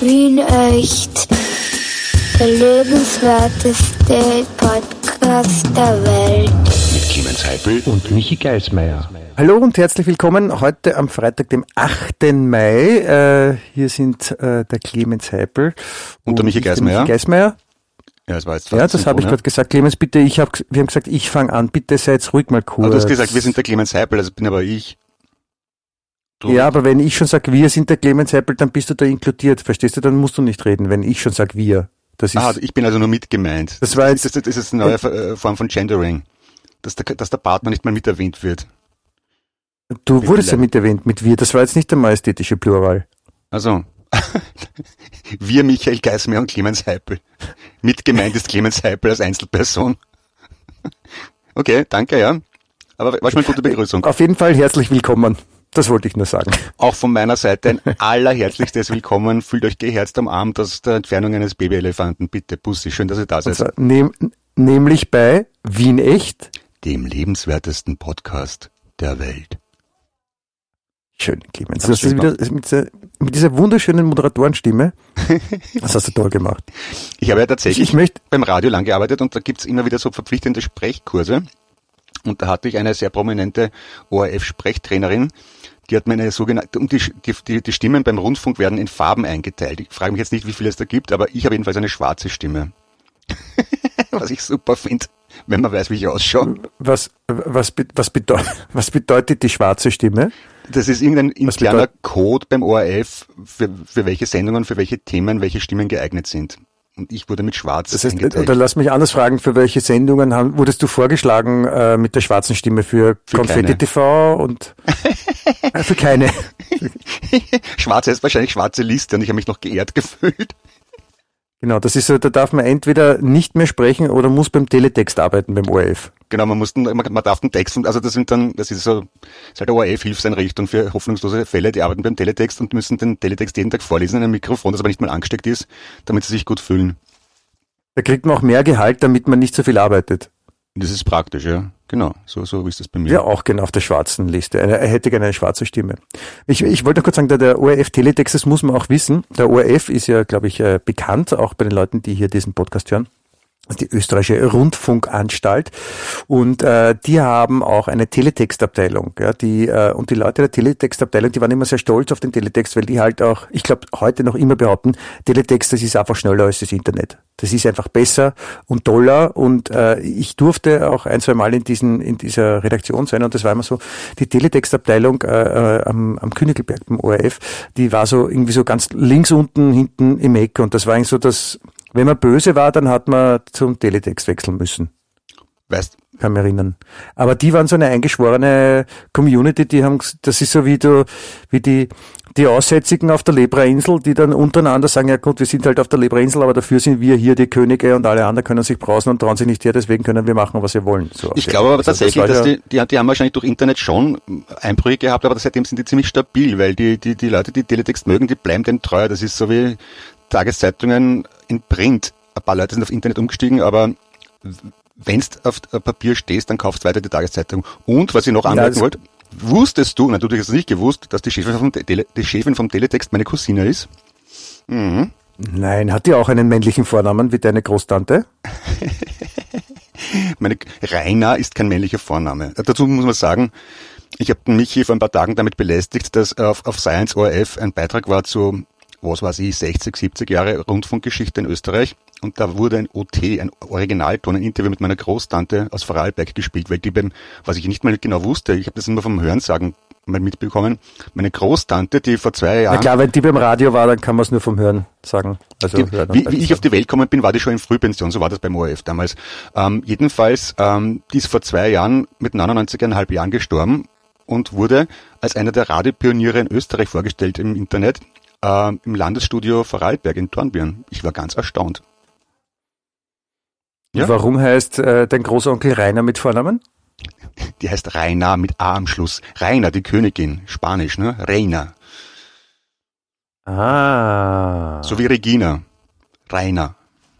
Wien echt. Der lebenswerteste Podcast der Welt. Mit Clemens Heipel und Michi Geismeier. Hallo und herzlich willkommen heute am Freitag, dem 8. Mai. Äh, hier sind äh, der Clemens Heipel und, der Michi Geismeier. Michi Geismeier. Ja, das war jetzt Ja, das habe ich gerade gesagt. Clemens, bitte, ich hab, wir haben gesagt, ich fange an. Bitte seid ruhig mal kurz. Aber du hast gesagt, wir sind der Clemens Heipel, das bin aber ich. Du, Ja, aber wenn ich schon sage, wir sind der Clemens Heppel, dann bist du da inkludiert. Verstehst du? Dann musst du nicht reden, wenn ich schon sage, wir. Das ist, ah, ich bin also nur mit gemeint. Das war jetzt- das, das ist eine neue äh, Form von Gendering. Dass der, dass der Partner nicht mal mit erwähnt wird. du wurdest ja mit erwähnt, mit wir. Das war jetzt nicht der majestätische Plural. Also, wir Michael Geismeier und Clemens Heipel. Mit gemeint ist Clemens Heipel als Einzelperson. Okay, danke, ja. Aber war schon mal eine gute Begrüßung. Auf jeden Fall herzlich willkommen. Das wollte ich nur sagen. Auch von meiner Seite ein allerherzlichstes Willkommen. Fühlt euch geherzt am Arm aus der Entfernung eines Babyelefanten. Bitte, Bussi, schön, dass ihr da seid. zwar nehm, nämlich bei Wien Echt. Dem lebenswertesten Podcast der Welt. Schön, Clemens. Hast Das du ist wieder, mit, dieser, mit dieser wunderschönen Moderatorenstimme. Das hast du toll gemacht. Ich habe ja tatsächlich Ich möchte- beim Radio lang gearbeitet und da gibt's immer wieder so verpflichtende Sprechkurse. Und da hatte ich eine sehr prominente ORF-Sprechtrainerin, die hat mir eine sogenannte, und die, die, die, Stimmen beim Rundfunk werden in Farben eingeteilt. Ich frage mich jetzt nicht, wie viele es da gibt, aber ich habe jedenfalls eine schwarze Stimme. Was ich super finde, wenn man weiß, wie ich ausschaue. Was, was, was, bedeu was bedeutet die schwarze Stimme? Das ist irgendein interner Code beim ORF, für, für welche Sendungen, für welche Themen, welche Stimmen geeignet sind. Und ich wurde mit Schwarz Das heißt, eingeteilt. oder lass mich anders fragen, für welche Sendungen haben, wurdest du vorgeschlagen äh, mit der schwarzen Stimme für, Für Konfetti keine. TV und äh, für keine? Schwarz heißt wahrscheinlich schwarze Liste und ich habe mich noch geehrt gefühlt. Genau, das ist so, da darf man entweder nicht mehr sprechen oder muss beim Teletext arbeiten beim ORF. Genau, man muss, man, man darf den Text, und also das sind dann, das ist so, das ist halt ORF-Hilfseinrichtung für hoffnungslose Fälle, die arbeiten beim Teletext und müssen den Teletext jeden Tag vorlesen in einem Mikrofon, das aber nicht mal angesteckt ist, damit sie sich gut fühlen. Da kriegt man auch mehr Gehalt, damit man nicht so viel arbeitet. Das ist praktisch, ja. Genau, so, so ist das bei mir. Ja, auch genau auf der schwarzen Liste. Er hätte gerne eine schwarze Stimme. Ich, ich wollte noch kurz sagen, der, der ORF Teletext, das muss man auch wissen. Der ORF ist ja, glaube ich, äh, bekannt, auch bei den Leuten, die hier diesen Podcast hören. Die österreichische Rundfunkanstalt und äh, die haben auch eine Teletextabteilung. Ja, die äh, und die Leute der Teletextabteilung, die waren immer sehr stolz auf den Teletext, weil die halt auch, ich glaube, heute noch immer behaupten, Teletext, das ist einfach schneller als das Internet. Das ist einfach besser und toller und äh, ich durfte auch ein, zwei Mal in diesen in dieser Redaktion sein und das war immer so, die Teletextabteilung äh, äh, am, am Königelberg beim ORF, die war so irgendwie so ganz links unten hinten im Eck und das war eigentlich so das, wenn man böse war, dann hat man zum Teletext wechseln müssen Weißt, kann mich erinnern. Aber die waren so eine eingeschworene Community, die haben, das ist so wie du, wie die, die Aussätzigen auf der Lebrainsel, die dann untereinander sagen, ja gut, wir sind halt auf der Lebrainsel, aber dafür sind wir hier die Könige und alle anderen können sich brausen und trauen sich nicht her, deswegen können wir machen, was wir wollen. So ich glaube aber also das tatsächlich, war dass ja- die, die, die haben wahrscheinlich durch Internet schon Einbrüche gehabt, aber seitdem sind die ziemlich stabil, weil die, die, die Leute, die Teletext mögen, die bleiben dem treu. Das ist so wie Tageszeitungen in Print. Ein paar Leute sind auf Internet umgestiegen, aber wenn du auf äh, Papier stehst, dann kaufst du weiter die Tageszeitung. Und was ich noch anmerken das- wollte, wusstest du, natürlich hast du nicht gewusst, dass die Chefin vom, Tele, die Chefin vom Teletext meine Cousine ist? Mhm. Nein, hat die auch einen männlichen Vornamen wie deine Großtante? Meine Rainer ist kein männlicher Vorname. Äh, Dazu muss man sagen, ich habe Michi vor ein paar Tagen damit belästigt, dass auf, auf Science ORF ein Beitrag war zu, was weiß ich, 60, 70 Jahre Rundfunkgeschichte in Österreich. Und da wurde ein OT, ein Originalton, ein Interview mit meiner Großtante aus Vorarlberg gespielt, weil die beim, was ich nicht mal genau wusste, ich habe das immer vom Hörensagen mal mitbekommen, meine Großtante, die vor zwei Na Jahren... klar, wenn die beim Radio war, dann kann man es nur vom Hören sagen. Also Die, hören wie, wie ich auf die Welt gekommen bin, war die schon in Frühpension, so war das beim ORF damals. Ähm, jedenfalls, ähm, die ist vor zwei Jahren mit 99,5 Jahren gestorben und wurde als einer der Radiopioniere in Österreich vorgestellt im Internet, ähm, im Landesstudio Vorarlberg in Dornbirn. Ich war ganz erstaunt. Ja. Warum heißt äh, dein Großonkel Rainer mit Vornamen? Die heißt Raina mit A am Schluss. Raina, die Königin, Spanisch, ne? Reina. Ah. So wie Regina. Raina.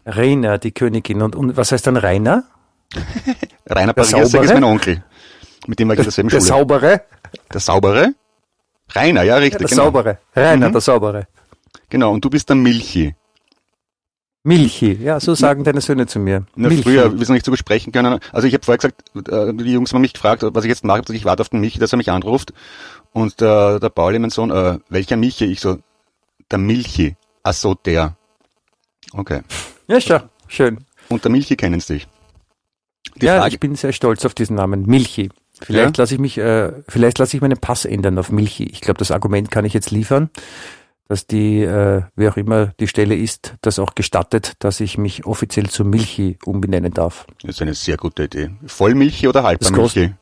Rainer, die Königin. Und, und was heißt dann Rainer? Rainer Der Pariasek ist mein Onkel. Mit dem war ich in derselben Der Schule. Saubere? der Saubere? Rainer, ja, richtig. Der genau. Saubere. Rainer, Mhm. der Saubere. Genau, und du bist der Milchi. Milchi, ja, so sagen deine Söhne zu mir. Na, Milchi. früher, wir sind nicht so gut sprechen können. Also ich habe vorher gesagt, äh, die Jungs haben mich gefragt, was ich jetzt mache. Ich warte auf den Michi, dass er mich anruft. Und äh, der Pauli, mein Sohn, äh, welcher Michi? Ich so, der Milchi. Ach so, der. Okay. Ja, schau, schön. Und der Milchi kennen Sie dich. Die ja, Frage, ich bin sehr stolz auf diesen Namen, Milchi. Vielleicht Ja? lasse ich mich, äh, vielleicht lasse ich meinen Pass ändern auf Milchi. Ich glaube, das Argument kann ich jetzt liefern, dass die, äh, wie auch immer die Stelle ist, das auch gestattet, dass ich mich offiziell zu Milchi umbenennen darf. das ist eine sehr gute Idee. Vollmilchi oder Halbmilchi?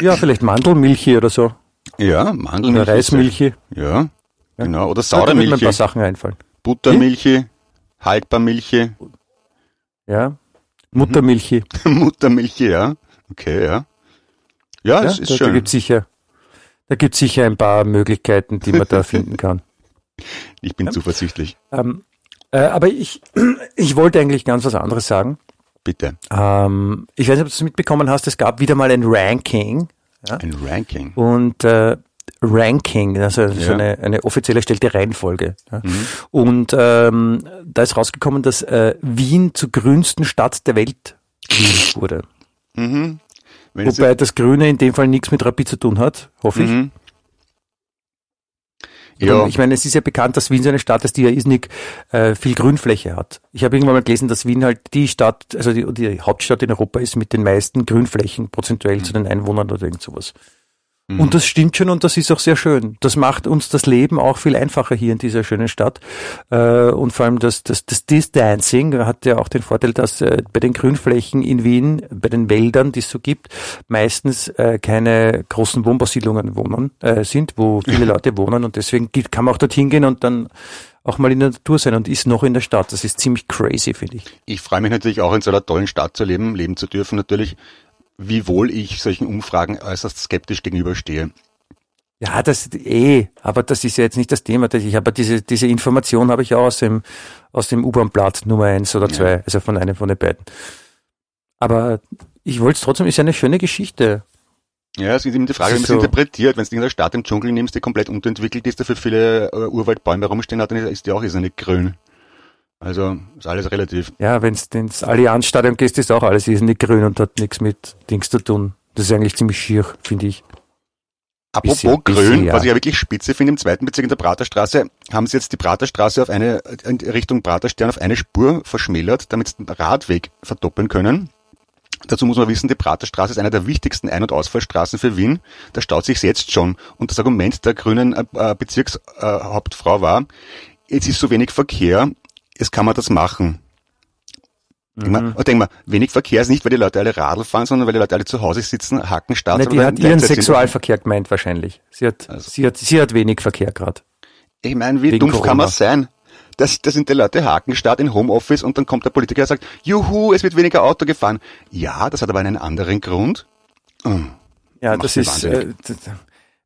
Ja, vielleicht Mandelmilchi oder so. Ja, Oder Mandelmilchi. Reismilchi. Ja, genau. Oder Da würden mir ein paar Sachen einfallen. Buttermilchi, Haltbarmilchi, Ja. Muttermilchi. Muttermilchi, ja. Okay, ja. Ja, Ja, es ist da, da schön. gibt sicher, da gibt sicher ein paar Möglichkeiten, die man da finden kann. Ich bin zuversichtlich. Ähm, äh, aber ich, ich wollte eigentlich ganz was anderes sagen. Bitte. Ähm, ich weiß nicht, ob du es mitbekommen hast, es gab wieder mal ein Ranking Ein Ranking. und äh, Ranking, also so Ja. eine, eine offiziell erstellte Reihenfolge. Ja. Mhm. Und ähm, da ist rausgekommen, dass äh, Wien zur grünsten Stadt der Welt wurde. Mhm. Wobei das Grüne in dem Fall nichts mit Rapid zu tun hat, hoffe ich. mhm. Ja, Ich meine, es ist ja bekannt, dass Wien so eine Stadt ist, die ja irrsinnig äh, viel Grünfläche hat. Ich habe irgendwann mal gelesen, dass Wien halt die Stadt, also die, die Hauptstadt in Europa ist mit den meisten Grünflächen prozentuell zu den Einwohnern oder irgend sowas. Mhm. Und das stimmt schon und das ist auch sehr schön. Das macht uns das Leben auch viel einfacher hier in dieser schönen Stadt. Äh, und vor allem das, das, das Distancing hat ja auch den Vorteil, dass äh, bei den Grünflächen in Wien, bei den Wäldern, die es so gibt, meistens äh, keine großen Wohnbausiedlungen wohnen, äh, sind, wo viele Leute wohnen und deswegen kann man auch dorthin gehen und dann auch mal in der Natur sein und ist noch in der Stadt. Das ist ziemlich crazy, finde ich. ich freue mich natürlich auch in so einer tollen Stadt zu leben, leben zu dürfen natürlich, wiewohl ich solchen Umfragen äußerst skeptisch gegenüberstehe. Ja, das eh, aber das ist ja jetzt nicht das Thema. Das- Ich habe diese diese Information habe ich auch aus dem aus dem U-Bahn-Blatt Nummer eins oder zwei, also von einem von den beiden. Aber ich wollte es trotzdem, ist ja eine schöne Geschichte. Ja, es ist eben die Frage, wie man es ist so. interpretiert. Wenn du in einer Stadt im Dschungel nimmst, die komplett unterentwickelt ist, dafür viele äh, Urwaldbäume rumstehen hat, dann ist die auch irrsinnig grün. Also ist alles relativ. Ja, wenn du ins Allianzstadion gehst, ist auch alles nicht grün und hat nichts mit Dings zu tun. Das ist eigentlich ziemlich schier, finde ich. Apropos Bisschen- grün, bisschen, ja. was ich ja wirklich spitze finde, im zweiten Bezirk in der Praterstraße, haben sie jetzt die Praterstraße auf eine, in Richtung Praterstern auf eine Spur verschmälert, damit sie den Radweg verdoppeln können. Dazu muss man wissen, die Praterstraße ist eine der wichtigsten Ein- und Ausfallstraßen für Wien. Da staut sich jetzt schon. Und das Argument der grünen äh, äh, Bezirkshauptfrau war, jetzt ist so wenig Verkehr, jetzt kann man das machen. Denk mal, und denk mal, wenig Verkehr ist nicht, weil die Leute alle Radl fahren, sondern weil die Leute alle zu Hause sitzen, hacken, starten. Na, die hat ihren. Sexualverkehr gemeint wahrscheinlich. Sie hat, Also. sie hat, sie hat wenig Verkehr gerade. Ich meine, wie Wegen dumpf Corona. kann man sein? Das, das sind die Leute Hakenstart in Homeoffice und dann kommt der Politiker und sagt, juhu, es wird weniger Auto gefahren. Ja, das hat aber einen anderen Grund. Hm. Ja, Macht das ist, äh,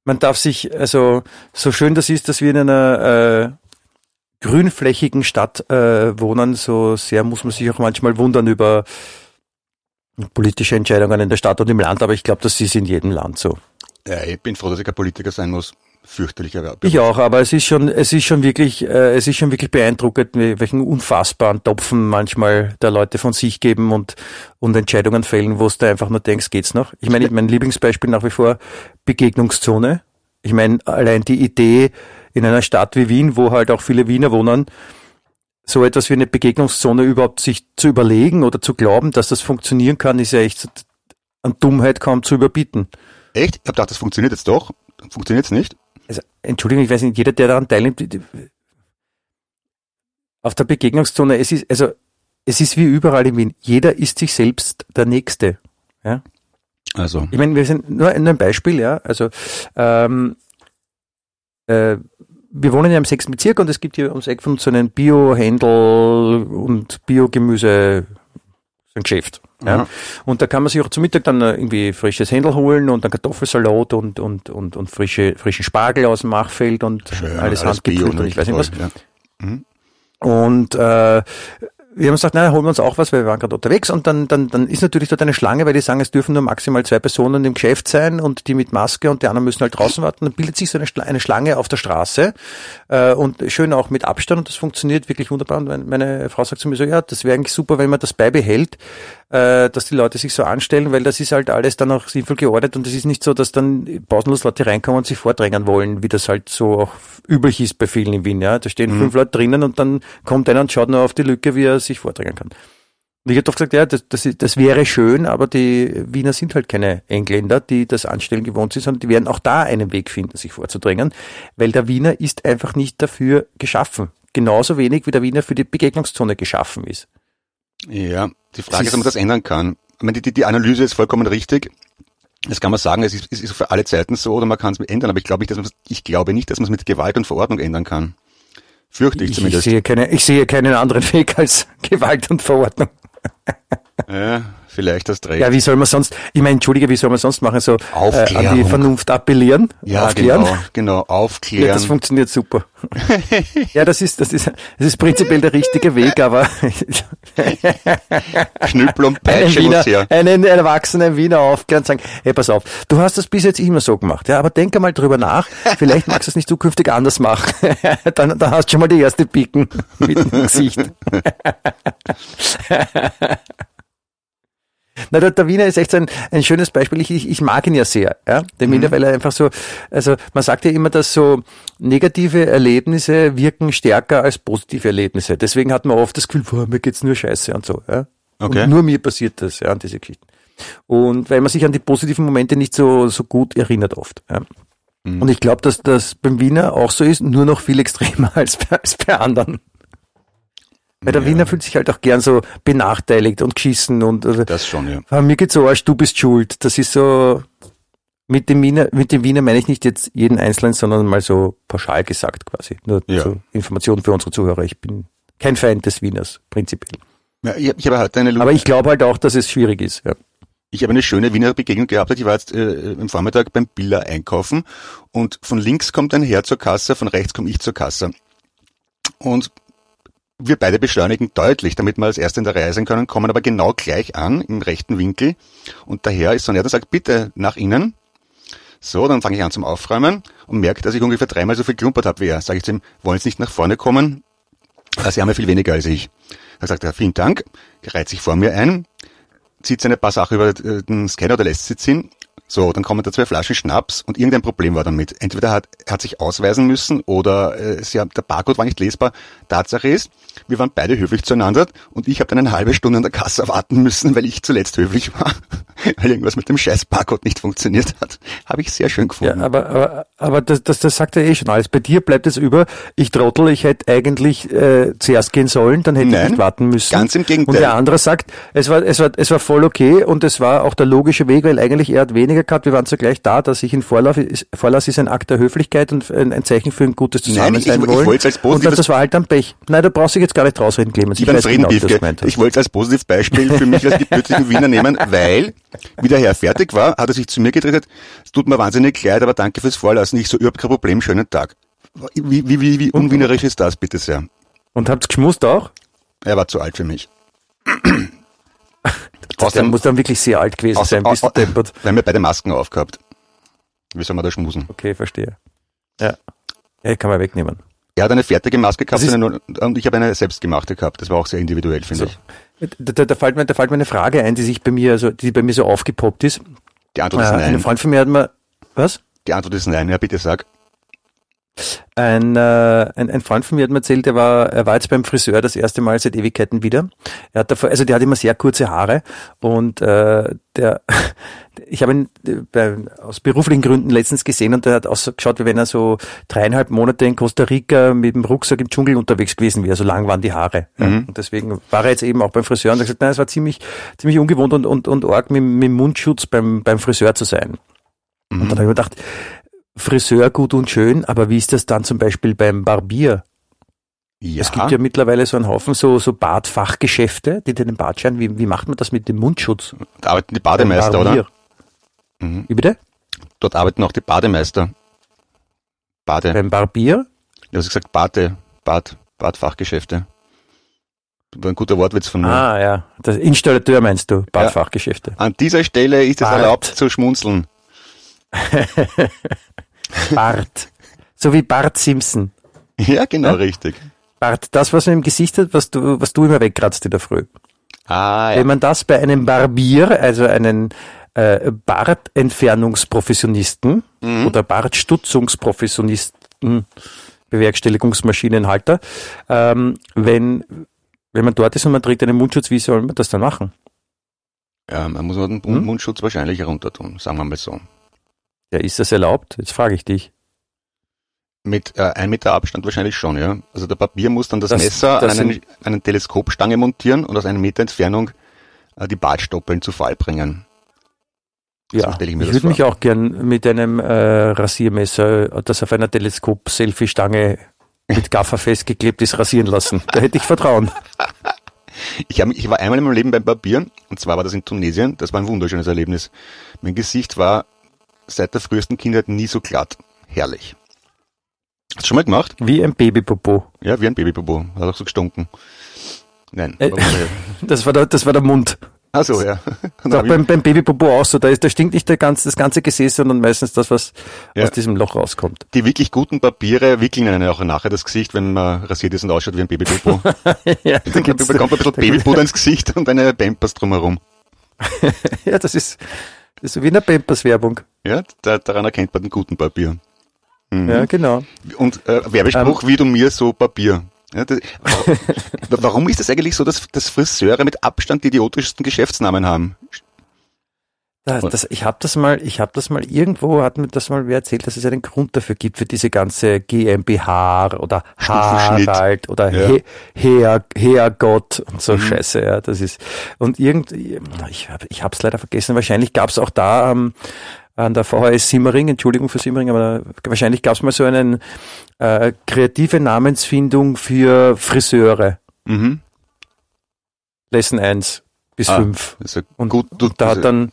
man darf sich, also so schön das ist, dass wir in einer äh, grünflächigen Stadt äh, wohnen, so sehr muss man sich auch manchmal wundern über politische Entscheidungen in der Stadt und im Land, aber ich glaube, das ist in jedem Land so. Ja, ich bin froh, dass ich kein Politiker sein muss. Fürchterlicher Beruf. Ich auch, aber es ist schon, es ist schon wirklich, äh, es ist schon wirklich beeindruckend, welchen unfassbaren Topfen manchmal der Leute von sich geben und, und Entscheidungen fällen, wo es da einfach nur denkst, geht's noch? Ich meine, mein Lieblingsbeispiel nach wie vor Begegnungszone. Ich meine, allein die Idee in einer Stadt wie Wien, wo halt auch viele Wiener wohnen, so etwas wie eine Begegnungszone überhaupt sich zu überlegen oder zu glauben, dass das funktionieren kann, ist ja echt an Dummheit kaum zu überbieten. Echt? Ich hab gedacht, das funktioniert jetzt doch. Funktioniert's nicht? also, Entschuldigung, ich weiß nicht, jeder, der daran teilnimmt, auf der Begegnungszone, es ist, also, es ist wie überall in Wien. Jeder ist sich selbst der Nächste. Ja? Also, Ich meine, wir sind nur nur ein Beispiel, ja. Also, ähm, äh, wir wohnen ja im sechsten Bezirk und es gibt hier ums Eck von so einen Bio-Händel und Biogemüse, so ein Geschäft. Ja. Und da kann man sich auch zum Mittag dann irgendwie frisches Händel holen und dann Kartoffelsalat und, und, und, und frische, frischen Spargel aus dem Machfeld und schön, alles handgepflückt und ich weiß nicht was. Ja. Und äh, wir haben gesagt, naja, holen wir uns auch was, weil wir waren gerade unterwegs und dann, dann, dann ist natürlich dort eine Schlange, weil die sagen, es dürfen nur maximal zwei Personen im Geschäft sein und die mit Maske und die anderen müssen halt draußen warten. Dann bildet sich so eine, Schla- eine Schlange auf der Straße äh, und schön auch mit Abstand und das funktioniert wirklich wunderbar. Und meine- meine Frau sagt zu mir so, ja, das wäre eigentlich super, wenn man das beibehält, äh, dass die Leute sich so anstellen, weil das ist halt alles dann auch sinnvoll geordnet und es ist nicht so, dass dann pausenlos Leute reinkommen und sich vordrängen wollen, wie das halt so auch üblich ist bei vielen in Wien. Ja, da stehen fünf Leute drinnen und dann kommt einer und schaut nur auf die Lücke, wie er sich vordrängen kann. Und ich habe doch gesagt, ja, das, das, das wäre schön, aber die Wiener sind halt keine Engländer, die das Anstellen gewohnt sind, sondern die werden auch da einen Weg finden, sich vorzudrängen, weil der Wiener ist einfach nicht dafür geschaffen. Genauso wenig wie der Wiener für die Begegnungszone geschaffen ist. Ja, die Frage ist, ob man das ändern kann. Ich meine, die, die, Analyse ist vollkommen richtig. Das kann man sagen, es ist, es ist für alle Zeiten so oder man kann es ändern, aber ich glaube nicht, dass man ich glaube nicht, dass man es mit Gewalt und Verordnung ändern kann. Fürchte ich, Ich, ich, zumindest. sehe keine, ich sehe keinen anderen Weg als Gewalt und Verordnung. Ja, vielleicht hast recht. Ja, wie soll man sonst, ich meine, entschuldige, wie soll man sonst machen? So äh, an die. Vernunft appellieren? Ja, aufklären? genau, genau, Ja, aufklären. das funktioniert super. ja, das ist, das ist, das ist prinzipiell der richtige Weg, aber Knüppel und einen, Peitsche Wiener, muss her. einen erwachsenen Wiener aufklären und sagen, hey, pass auf, du hast das bis jetzt immer so gemacht, ja, aber denk einmal drüber nach, vielleicht magst du es nicht zukünftig anders machen. dann, dann hast du schon mal die erste Picken mit dem Gesicht. Na, der, der Wiener ist echt so ein, ein schönes Beispiel. Ich, ich, ich mag ihn ja sehr, ja, den Wiener, weil er einfach so, also man sagt ja immer, dass so negative Erlebnisse wirken stärker als positive Erlebnisse. Deswegen hat man oft das Gefühl, boah, mir geht's nur scheiße und so, ja. Okay. Und nur mir passiert das, ja, an diese Geschichten. Und weil man sich an die positiven Momente nicht so, so gut erinnert oft, ja. Und ich glaube, dass das beim Wiener auch so ist, nur noch viel extremer als bei, als bei anderen. Weil der Ja. Wiener fühlt sich halt auch gern so benachteiligt und geschissen und also, Das schon, ja. Mir geht's so Arsch, du bist schuld. Das ist so, mit dem Wiener, mit dem Wiener meine ich nicht jetzt jeden Einzelnen, sondern mal so pauschal gesagt quasi. Nur Ja. zur Information für unsere Zuhörer. Ich bin kein Feind des Wieners, prinzipiell. ja ich, ich habe heute eine, Aber ich glaube halt auch, dass es schwierig ist. Ja. ich habe eine schöne Wiener Begegnung gehabt. Ich war jetzt äh, im Vormittag beim Billa einkaufen und von links kommt ein Herr zur Kasse, von rechts komme ich zur Kasse. Und wir beide beschleunigen deutlich, damit wir als Erste in der Reihe sein können, kommen aber genau gleich an, im rechten Winkel. Und der Herr ist so nett und sagt, bitte nach innen. So, dann fange ich an zum Aufräumen und merke, dass ich ungefähr dreimal so viel klumpert habe wie er. Sage ich zu ihm, wollen Sie nicht nach vorne kommen? Also, Sie haben ja viel weniger als ich. Da sagt er, vielen Dank, reiht sich vor mir ein, zieht seine paar Sachen über äh, den Scanner oder lässt sie ziehen. So, dann kommen da zwei Flaschen Schnaps und irgendein Problem war damit. Entweder hat, er hat sich ausweisen müssen oder äh, sie haben, der Barcode war nicht lesbar. Tatsache ist, wir waren beide höflich zueinander und ich habe dann eine halbe Stunde an der Kasse warten müssen, weil ich zuletzt höflich war, weil irgendwas mit dem scheiß Barcode nicht funktioniert hat. Habe ich sehr schön Ja, gefunden. aber, aber, aber das, das, das sagt er eh schon alles. Bei dir bleibt es über, ich trottel, ich hätte eigentlich äh, zuerst gehen sollen, dann hätte ich Nein, nicht warten müssen. ganz im Gegenteil. Und der andere sagt, es war, es war, es war voll okay und es war auch der logische Weg, weil eigentlich er hat weniger gehabt, wir waren zugleich da, dass ich in Vorlauf ist, Vorlass ist ein Akt der Höflichkeit und ein, Zeichen für ein gutes Nein, ich- Zusammensein ich- ich wollen. wollte es als und positives- das, das war halt dann Pech. Nein, da brauchst du dich jetzt gar nicht rausreden, Clemens. Ich weiß genau, Biefke. Ich wollte es als positives Beispiel für mich als gebürtigen Wiener nehmen, weil, wie der Herr fertig war, hat er sich zu mir gedreht, es tut mir wahnsinnig leid, aber danke fürs Vorlassen. Ich so, überhaupt kein Problem, schönen Tag. Wie, wie, wie, wie unwienerisch ist das, bitte sehr? Und habt's geschmust auch? Er war zu alt für mich. Der Außerdem, muss dann wirklich sehr alt gewesen sein, bist du au- au- deppert. wir haben ja beide Masken aufgehabt. Wie soll man da schmusen? Okay, verstehe. Ja. Ja, kann man wegnehmen. Er hat eine fertige Maske gehabt und ich habe eine selbstgemachte gehabt. Das war auch sehr individuell, finde So. ich. Da, da, da, fällt mir, da fällt mir eine Frage ein, die sich bei mir, also die bei mir so aufgepoppt ist. Die Antwort Äh, ist ein nein. Freund von mir hat mir, was? Die Antwort ist nein. Ja, bitte sag. Ein, äh, ein, ein Freund von mir hat mir erzählt, er war, er war jetzt beim Friseur das erste Mal seit Ewigkeiten wieder. Er hat davor, also der hat immer sehr kurze Haare und äh, der, ich habe ihn äh, bei, aus beruflichen Gründen letztens gesehen und der hat ausgeschaut, wie wenn er so dreieinhalb Monate in Costa Rica mit dem Rucksack im Dschungel unterwegs gewesen wäre. So lang waren die Haare. Ja. Und deswegen war er jetzt eben auch beim Friseur und hat gesagt, nein, es war ziemlich, ziemlich ungewohnt und, und, und arg mit, mit Mundschutz beim, beim Friseur zu sein. Und dann habe ich mir gedacht, Friseur gut und schön, aber wie ist das dann zum Beispiel beim Barbier? Ja. Es gibt ja mittlerweile so einen Haufen so, so Bartfachgeschäfte, die dir den Bart scheren. Wie, wie macht man das mit dem Mundschutz? da arbeiten die Bademeister, oder? Mhm. Wie bitte? Dort arbeiten auch die Bademeister. Bade. Beim Barbier? Du hast gesagt Bade, Bad, Badfachgeschäfte. War ein guter Wortwitz von mir. Ah, ja. Das Installateur meinst du, Badfachgeschäfte. An dieser Stelle ist es Bart. erlaubt zu schmunzeln. Bart. So wie Bart Simpson. Ja, genau, richtig. Bart, das, was man im Gesicht hat, was du, was du immer wegkratzt in der Früh. Ah, ja. Wenn man das bei einem Barbier, also einen äh, Bartentfernungsprofessionisten Mhm. oder Bartstutzungsprofessionisten, Bewerkstelligungsmaschinenhalter, ähm, wenn, wenn man dort ist und man trägt einen Mundschutz, wie soll man das dann machen? ja, man muss den Hm? Mundschutz wahrscheinlich herunter tun, sagen wir mal so. Ja, ist das erlaubt? Jetzt frage ich dich. Mit äh, ein Meter Abstand wahrscheinlich schon, ja. Also der Papier muss dann das, Das- Messer das an einen, einen Teleskopstange montieren und aus einem Meter Entfernung äh, die Bartstoppeln zu Fall bringen. So Ja, stell ich, ich das würde vor. mich auch gern mit einem äh, Rasiermesser, das auf einer Teleskop-Selfie-Stange mit Gaffer festgeklebt ist, rasieren lassen. Da hätte ich Vertrauen. Ich, hab, ich war einmal in meinem Leben beim Barbier und zwar war das in Tunesien. Das war ein wunderschönes Erlebnis. Mein Gesicht war seit der frühesten Kindheit nie so glatt. Herrlich. Hast du schon mal gemacht? Wie ein Babypopo. Ja, wie ein Babypopo. Hat auch so gestunken. Nein. Äh, Das war der, das war der Mund. Ach so, ja. Hab beim, beim Babypopo auch so. Da, ist, da stinkt nicht der ganze, das ganze Gesäß, sondern meistens das, was Ja. aus diesem Loch rauskommt. die wirklich guten Papiere wickeln einen auch nachher das Gesicht, wenn man rasiert ist und ausschaut wie ein Babypopo. ja, da Dann bekommt man ein bisschen Babypuder ins Gesicht und eine Pampers drumherum. ja, das ist, das ist so wie in der Pampers-Werbung. Ja, da, daran erkennt man den guten Papier. Mhm. Ja, genau. Und äh, Ähm. Werbespruch wie du mir so Papier. Ja, das, warum ist das eigentlich so, dass, dass Friseure mit Abstand die idiotischsten Geschäftsnamen haben? Da, das, ich habe das mal, ich habe das mal irgendwo, hat mir das mal wer erzählt, dass es einen Grund dafür gibt für diese ganze GmbH oder. Harald oder Ja. He, Herr, Herrgott und so Mhm. Scheiße, ja, das ist und irgend, ich habe, ich habe es leider vergessen. Wahrscheinlich gab es auch da ähm, an der VHS Simmering, Entschuldigung für Simmering, aber wahrscheinlich gab es mal so einen äh, kreative Namensfindung für Friseure, Mhm. Lesson 1 bis Ah, 5. Das ist ja Und, gut, und da das hat dann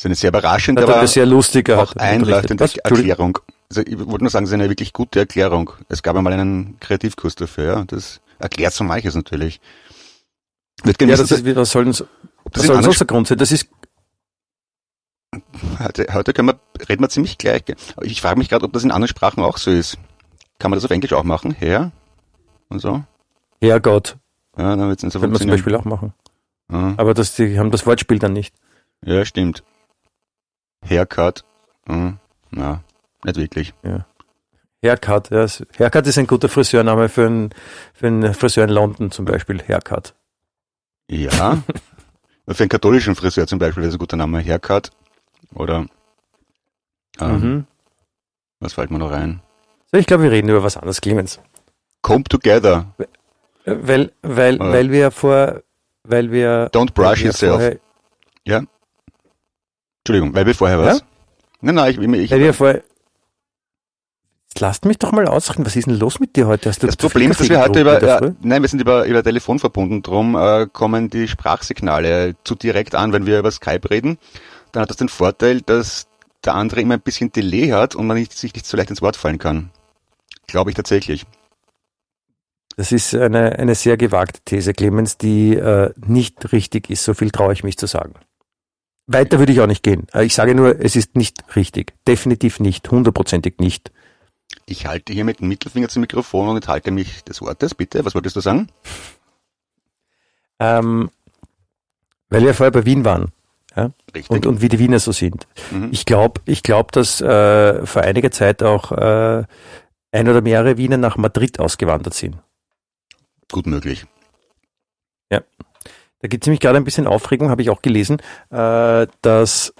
ist eine sehr überraschende, er aber sehr lustige auch einleuchtende. Erklärung. Also ich wollte nur sagen, es ist eine wirklich gute Erklärung. Es gab einmal einen Kreativkurs dafür, ja. Das erklärt so manches natürlich. Wird Ja, das ist, was soll denn, das soll sonst der Grund sein? Das ist, Heute, heute können wir, reden wir ziemlich gleich. Aber Ich frage mich gerade, ob das in anderen Sprachen auch so ist. Kann man das auf Englisch auch machen? Her? Und so? Herrgott, Ja, dann wird's nicht so könnte man zum. Beispiel auch machen. Ja, Aber das, die haben das Wortspiel dann nicht. ja, stimmt. Haircut. Ja, na, nicht wirklich. Haircut, ja. es- Haircut ist ein guter Friseurname für einen, für einen Friseur in London zum Beispiel. Haircut. Ja. Für einen katholischen Friseur zum Beispiel wäre das ein guter Name. Haircut. Oder, ähm, Mhm. was fällt mir noch rein? So, ich glaube, wir reden über was anderes, Clemens. Comb Together. Weil, weil, Ja. weil wir vor, weil wir. Don't brush wir yourself. Vorher, Entschuldigung, weil wir vorher was? Ja? Nein, nein, ich, ich, weil wir vorher. Lasst mich doch mal ausreden. Was ist denn los mit dir heute? Hast du Das Problem ist, dass wir heute über, äh, nein, wir sind über, über Telefon verbunden, drum äh, kommen die Sprachsignale zu direkt an, wenn wir über Skype reden. Dann hat das den Vorteil, dass der andere immer ein bisschen Delay hat und man nicht, sich nicht so leicht ins Wort fallen kann. Glaube ich tatsächlich. Das ist eine, eine sehr gewagte These, Clemens, die äh, nicht richtig ist. So viel traue ich mich zu sagen. Weiter würde ich auch nicht gehen. Äh, Ich sage nur, es ist nicht richtig. Definitiv nicht. Hundertprozentig nicht. Ich halte hier mit dem Mittelfinger zum Mikrofon und enthalte mich des Wortes, bitte. Was wolltest du sagen? Ähm, weil wir vorher bei Wien waren Richtig. und, und wie die Wiener so sind. mhm. Ich glaube, ich glaub, dass äh, vor einiger Zeit auch äh, ein oder mehrere Wiener nach Madrid ausgewandert sind. Gut möglich. Da gibt es nämlich gerade ein bisschen Aufregung, habe ich auch gelesen, äh, dass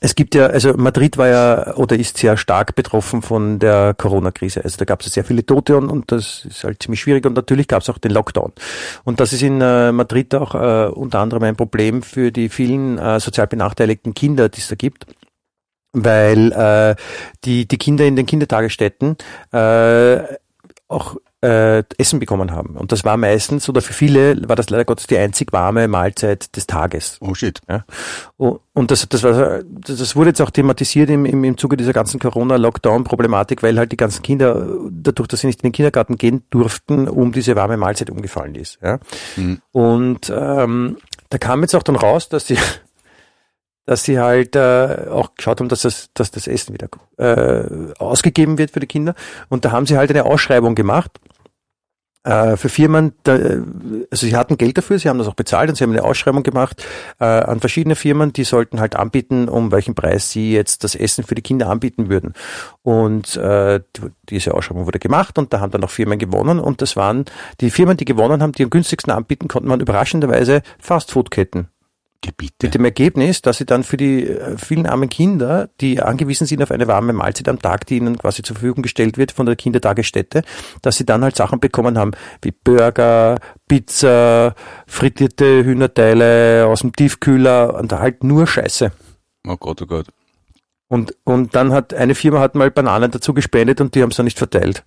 es gibt ja, also Madrid war ja oder ist sehr stark betroffen von der Corona-Krise. Also da gab es sehr viele Tote und, und das ist halt ziemlich schwierig und natürlich gab es auch den Lockdown. Und das ist in äh, Madrid auch äh, unter anderem ein Problem für die vielen äh, sozial benachteiligten Kinder, die es da gibt. Weil äh, die, die Kinder in den Kindertagesstätten äh, auch äh, Essen bekommen haben. Und das war meistens, oder für viele war das leider Gottes die einzig warme Mahlzeit des Tages. Oh shit. Ja. Und das, das, war, das wurde jetzt auch thematisiert im, im, im Zuge dieser ganzen Corona-Lockdown-Problematik, weil halt die ganzen Kinder, dadurch, dass sie nicht in den Kindergarten gehen durften, um diese warme Mahlzeit umgefallen ist. Ja. Mhm. Und ähm, da kam jetzt auch dann raus, dass sie dass sie halt äh, auch geschaut haben, dass das, dass das Essen wieder äh, ausgegeben wird für die Kinder. Und da haben sie halt eine Ausschreibung gemacht äh, für Firmen, da, also sie hatten Geld dafür, sie haben das auch bezahlt und sie haben eine Ausschreibung gemacht äh, an verschiedene Firmen, die sollten halt anbieten, um welchen Preis sie jetzt das Essen für die Kinder anbieten würden. Und äh, diese Ausschreibung wurde gemacht und da haben dann auch Firmen gewonnen und das waren die Firmen, die gewonnen haben, die am günstigsten anbieten konnten, waren überraschenderweise Fastfood-Ketten. Gebiete. Mit dem Ergebnis, dass sie dann für die äh, vielen armen Kinder, die angewiesen sind auf eine warme Mahlzeit am Tag, die ihnen quasi zur Verfügung gestellt wird von der Kindertagesstätte, dass sie dann halt Sachen bekommen haben wie Burger, Pizza, frittierte Hühnerteile aus dem Tiefkühler und halt nur Scheiße. Oh Gott, oh Gott. Und, und dann hat eine Firma hat mal Bananen dazu gespendet und die haben es dann nicht verteilt.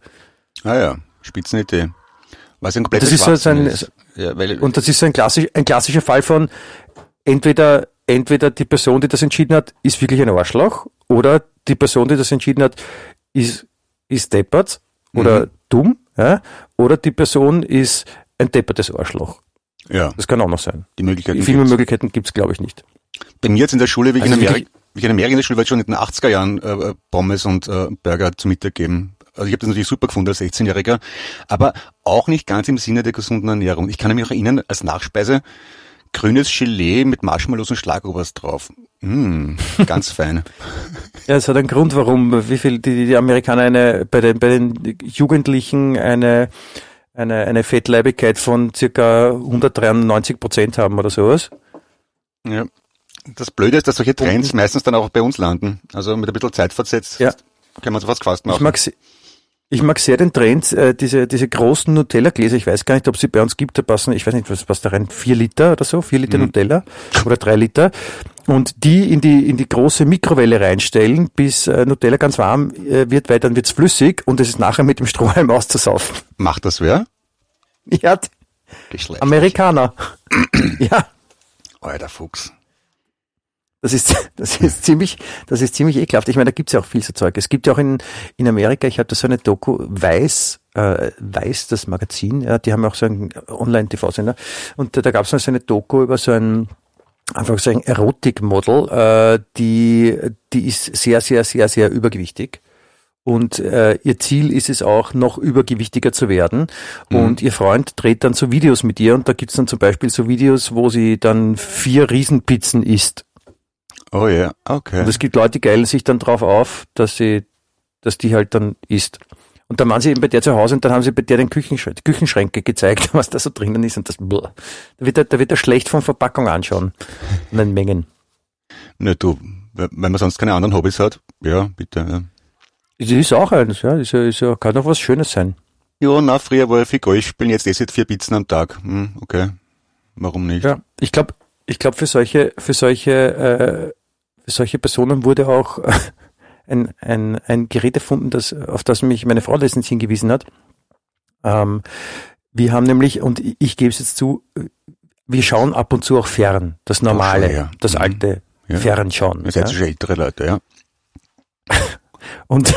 Ah ja, Spitzenidee. Was ein das ist so ein, ja, weil, und das ist so ein, klassisch, ein klassischer Fall von, entweder, entweder die Person, die das entschieden hat, ist wirklich ein Arschloch oder die Person, die das entschieden hat, ist, ist deppert oder mhm. dumm, ja? oder die Person ist ein deppertes Arschloch. Ja. Das kann auch noch sein. Die Möglichkeiten. Viele Möglichkeiten gibt's, glaube ich, nicht. Bei mir jetzt in der Schule, wie ich, also in, Amerika, wie ich in Amerika in der Schule war, schon in den 80er Jahren äh, Pommes und äh, Burger zum Mittag geben. Also ich habe das natürlich super gefunden als 16-Jähriger, aber auch nicht ganz im Sinne der gesunden Ernährung. Ich kann mich auch erinnern, als Nachspeise grünes Gelee mit Marshmallows und Schlagobers drauf. Mm, ganz fein. Ja, es hat einen Grund, warum, wie viel die, die Amerikaner eine, bei den, bei den Jugendlichen eine, eine, eine Fettleibigkeit von circa 193 Prozent haben oder sowas. Ja. Das Blöde ist, dass solche Trends meistens dann auch bei uns landen. Also mit ein bisschen Zeit versetzt ja. kann man sowas fast machen. Ich mag, ich mag sehr den Trend, äh, diese, diese großen Nutella-Gläser. Ich weiß gar nicht, ob sie bei uns gibt. Da passen, ich weiß nicht, was passt da rein? Vier Liter oder so? Vier Liter mhm. Nutella oder drei Liter. Und die in die, in die große Mikrowelle reinstellen, bis äh, Nutella ganz warm äh, wird, weil dann wird's flüssig und es ist nachher mit dem Strohhalm auszusaufen. Macht das wer? Ja. Amerikaner. ja. Alter Fuchs. Das ist, das ist ziemlich, das ist ziemlich ekelhaft. Ich meine, da gibt's ja auch viel so Zeug. Es gibt ja auch in, in Amerika, ich habe da so eine Doku, Weiß, äh, Weiß, das Magazin, ja, die haben auch so einen Online-TV-Sender. Und da, da gab's noch so eine Doku über so ein, einfach so ein Erotikmodel, äh, die, die ist sehr, sehr, sehr, sehr übergewichtig. Und äh, ihr Ziel ist es auch, noch übergewichtiger zu werden. Mhm. Und ihr Freund dreht dann so Videos mit ihr und da gibt's dann zum Beispiel so Videos, wo sie dann vier Riesenpizzen isst Oh ja, yeah. okay. Und es gibt Leute, die geilen sich dann drauf auf, dass sie, dass die halt dann isst. Und dann waren sie eben bei der zu Hause und dann haben sie bei der den Küchenschränke, die Küchenschränke gezeigt, was da so drinnen ist und das, blah. da wird er, da wird er schlecht von Verpackung anschauen. Und den Mengen. Ne, du, wenn man sonst keine anderen Hobbys hat, ja, bitte, ja. Das ist auch eines, ja, ist ja, ist ja, kann doch was Schönes sein. Ja, na, früher war ich viel Golf spielen, jetzt ich vier Pizzen am Tag. Hm, okay. Warum nicht? Ja, ich glaube, ich glaube, für solche, für solche, äh, für solche Personen wurde auch ein, ein, ein Gerät erfunden, das, auf das mich meine Frau letztens hingewiesen hat. Ähm, wir haben nämlich, und ich, gebe es jetzt zu, wir schauen ab und zu auch fern. Das Normale, schon, ja. das mhm. alte ja. Fernschauen. Ihr seid ja. schon ältere Leute, ja. und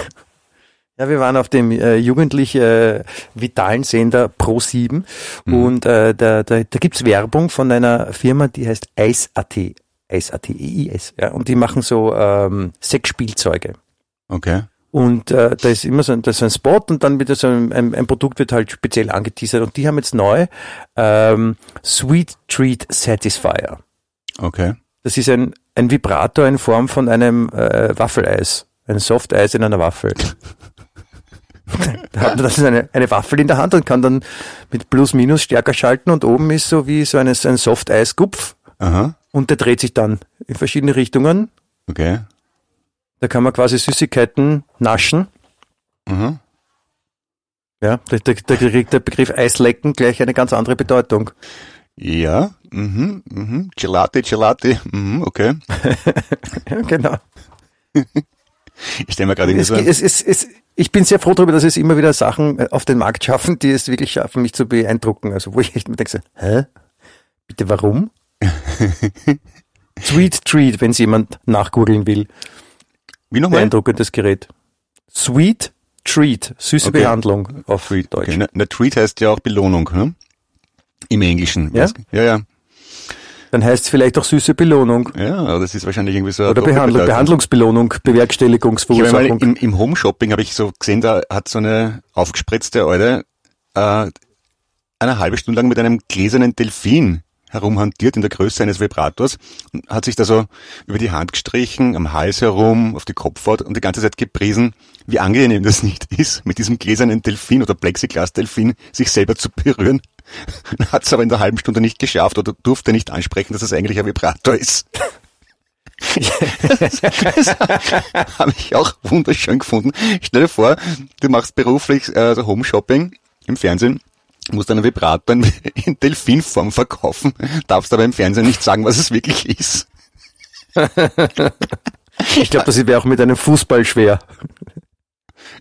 ja, wir waren auf dem äh, jugendlich äh, vitalen Sender Pro 7 mhm. und äh, da, da, da gibt's Werbung von einer Firma, die heißt Eis.at. S-A-T-E-I-S. Ja, und die machen so ähm, Sexspielzeuge. Okay. Und äh, da ist immer so ein, das ist ein Spot und dann wird so ein, ein, ein Produkt wird halt speziell angeteasert. Und die haben jetzt neu ähm, Sweet Treat Satisfier. Okay. Das ist ein, ein Vibrator in Form von einem äh, Waffeleis. Ein Softeis in einer Waffel. da hat man das ist eine, eine Waffel in der Hand und kann dann mit Plus Minus stärker schalten und oben ist so wie so ein, ein Softeis-Gupf. Aha. Und der dreht sich dann in verschiedene Richtungen. Okay. Da kann man quasi Süßigkeiten naschen. Mhm. Ja, da, da, da kriegt der Begriff Eislecken gleich eine ganz andere Bedeutung. Ja, mhm, mhm. Gelate, Gelate, mhm, okay. ja, genau. Ich stelle mir gerade es, so es, es, es, ich bin sehr froh darüber, dass es immer wieder Sachen äh, auf den Markt schaffen, die es wirklich schaffen, mich zu beeindrucken. Also wo ich echt mir denke, hä? Bitte warum? Sweet Treat, wenn es jemand nachgoogeln will. Wie nochmal? Beeindruckendes Gerät. Sweet Treat, süße Okay. Behandlung auf Treat. Deutsch. Okay. Na, na, Treat heißt ja auch Belohnung, ne? Im Englischen. Ja? Ja, ja. Dann heißt es vielleicht auch süße Belohnung Ja, das ist wahrscheinlich irgendwie so eine oder Behandlung. Behandlungsbelohnung, Bewerkstelligungsverursachung. im, im Home-Shopping habe ich so gesehen, da hat so eine aufgespritzte Eule äh, eine halbe Stunde lang mit einem gläsernen Delfin herumhantiert in der Größe eines Vibrators und hat sich da so über die Hand gestrichen, am Hals herum, auf die Kopfhaut und die ganze Zeit gepriesen, wie angenehm das nicht ist, mit diesem gläsernen Delfin oder Plexiglas-Delfin sich selber zu berühren. Hat es aber in der halben Stunde nicht geschafft oder durfte nicht ansprechen, dass es eigentlich ein Vibrator ist. das habe ich auch wunderschön gefunden. Stell dir vor, du machst beruflich äh, so Home-Shopping im Fernsehen, musst einen Vibrator in, in Delfinform verkaufen, darfst aber im Fernsehen nicht sagen, was es wirklich ist. Ich glaube, das wäre auch mit einem Fußball schwer.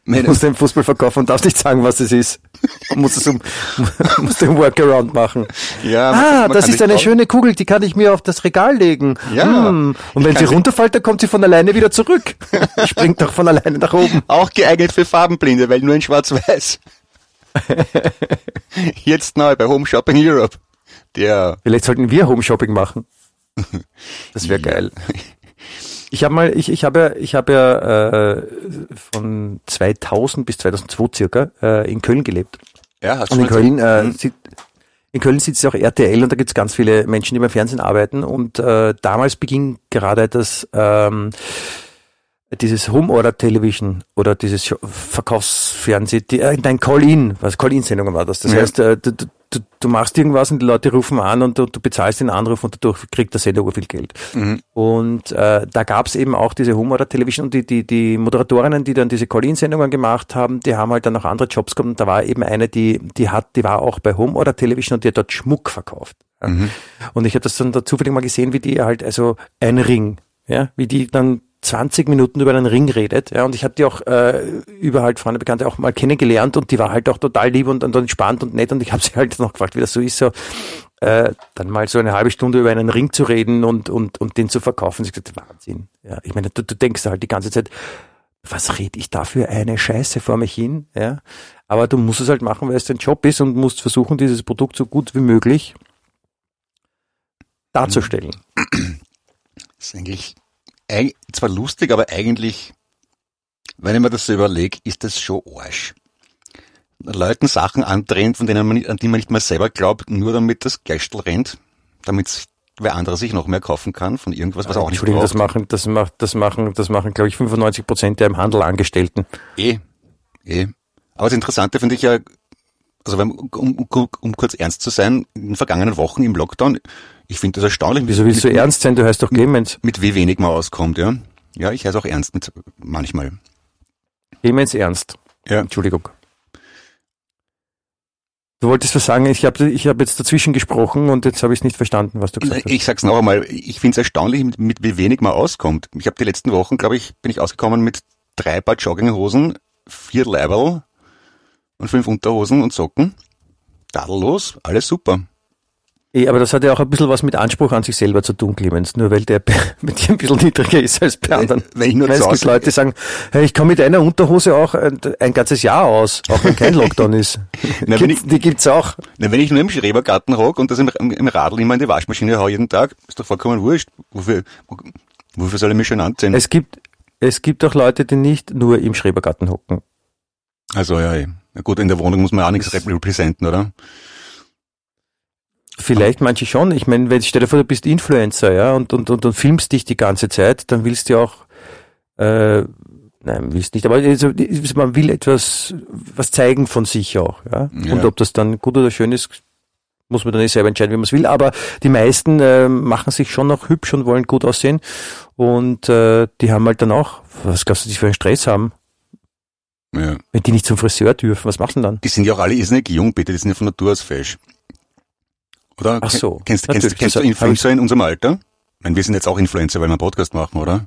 Du musst den Fußball verkaufen und darfst nicht sagen, was es ist. Man muss es um, muss den Workaround machen. ja, Ah, das ist eine schöne Kugel, die kann ich mir auf das Regal legen. Ja, Hm. Und wenn sie- runterfällt, dann kommt sie von alleine wieder zurück. Springt doch von alleine nach oben. Auch geeignet für Farbenblinde, weil nur in Schwarz-Weiß. Jetzt neu bei Home Shopping Europe. Der Vielleicht sollten wir Home Shopping machen. Das wäre geil. Ich habe mal, ich, ich habe ja, ich habe ja äh, von 2000 bis 2002 circa äh, in Köln gelebt. ja, hast Und in. Köln, äh, sit- in Köln sitzt ja auch RTL und da gibt es ganz viele Menschen, die beim Fernsehen arbeiten. Und äh, damals beging gerade das ähm, dieses Home Order Television oder dieses Verkaufsfernsehen, die, äh, nein, Call-In, was Call-In-Sendungen war das. Das Ja. heißt, äh, du, du, du- machst irgendwas und die Leute rufen an und du, du bezahlst den Anruf und dadurch kriegt der Sender viel Geld. Mhm. Und äh, da gab es eben auch diese Home Order Television und die, die, die Moderatorinnen, die dann diese Call-In-Sendungen gemacht haben, die haben halt dann noch andere Jobs gehabt und da war eben eine, die, die hat, die war auch bei Home Order Television und die hat dort Schmuck verkauft. Ja. Und ich habe das dann da zufällig mal gesehen, wie die halt, also ein Ring, ja, wie die dann 20 Minuten über einen Ring redet, ja, und ich habe die auch äh, über halt Freunde, Bekannte auch mal kennengelernt und die war halt auch total lieb und, und entspannt und nett und ich habe sie halt noch gefragt, wie das so ist, so äh, dann mal so eine halbe Stunde über einen Ring zu reden und, und, und den zu verkaufen. Sie hat gesagt, Wahnsinn. Ja, ich meine, du, du denkst halt die ganze Zeit, was rede ich da für eine Scheiße vor mich hin? Ja, aber du musst es halt machen, weil es dein Job ist und musst versuchen, dieses Produkt so gut wie möglich darzustellen. Das ist eigentlich eig- zwar lustig, aber eigentlich, wenn ich mir das so überlege, ist das schon Arsch. Leuten Sachen andrehen, von denen man, an die man nicht mal selber glaubt, nur damit das Geistel rennt, damit wer andere sich noch mehr kaufen kann von irgendwas, was er auch nicht Entschuldigung, das braucht. machen, das macht, das machen, das machen, glaube ich, 95 Prozent der im Handel Angestellten. Eh, eh. Aber das Interessante finde ich ja, also um, um, um kurz ernst zu sein, in den vergangenen Wochen im Lockdown, ich finde das erstaunlich, Wieso willst du mit, ernst sein? Du heißt doch Clemens. mit wie wenig man auskommt, ja. Ja, ich heiße auch ernst mit manchmal. Clemens Ernst. Ja. Entschuldigung. Du wolltest was sagen, ich habe ich hab jetzt dazwischen gesprochen und jetzt habe ich es nicht verstanden, was du gesagt hast. Ich sag's noch einmal, ich finde es erstaunlich, mit, mit wie wenig man auskommt. Ich habe die letzten Wochen, glaube ich, bin ich ausgekommen mit drei Paar Jogginghosen, vier Leiberl und fünf Unterhosen und Socken. Tadellos, alles super. Eh, aber das hat ja auch ein bisschen was mit Anspruch an sich selber zu tun, Clemens. Nur weil der mit dir ein bisschen niedriger ist als bei anderen. wenn ich nur es gibt Leute, die sagen, hey, ich komme mit einer Unterhose auch ein, ein ganzes Jahr aus, auch wenn kein Lockdown ist. Na, Gibt's- die gibt's auch. Na, wenn ich nur im Schrebergarten hock und das im, im, Radl immer in die Waschmaschine hau jeden Tag, ist doch vollkommen wurscht. Wofür, wofür soll ich mich schon anziehen? Es gibt, es gibt auch Leute, die nicht nur im Schrebergarten hocken. Also ja, eh. na gut, in der Wohnung muss man auch nichts repräsentieren, oder? Vielleicht manche schon. Ich meine, wenn stell dir vor, du bist Influencer, ja, und, und, und, und filmst dich die ganze Zeit, dann willst du ja auch, äh, nein, willst nicht, aber also, man will etwas, was zeigen von sich auch, ja. Ja. Und ob das dann gut oder schön ist, muss man dann eh selber entscheiden, wie man es will. Aber die meisten äh, machen sich schon noch hübsch und wollen gut aussehen. Und äh, die haben halt dann auch, was glaubst du, die für einen Stress haben? Ja. Wenn die nicht zum Friseur dürfen, was denn dann? Die sind ja auch alle irrsinnig jung, bitte, die sind ja von Natur aus fesch. Oder? Ach so, Kennst, kennst, kennst du Influencer in unserem Alter? Ich meine, wir sind jetzt auch Influencer, weil wir einen Podcast machen, oder?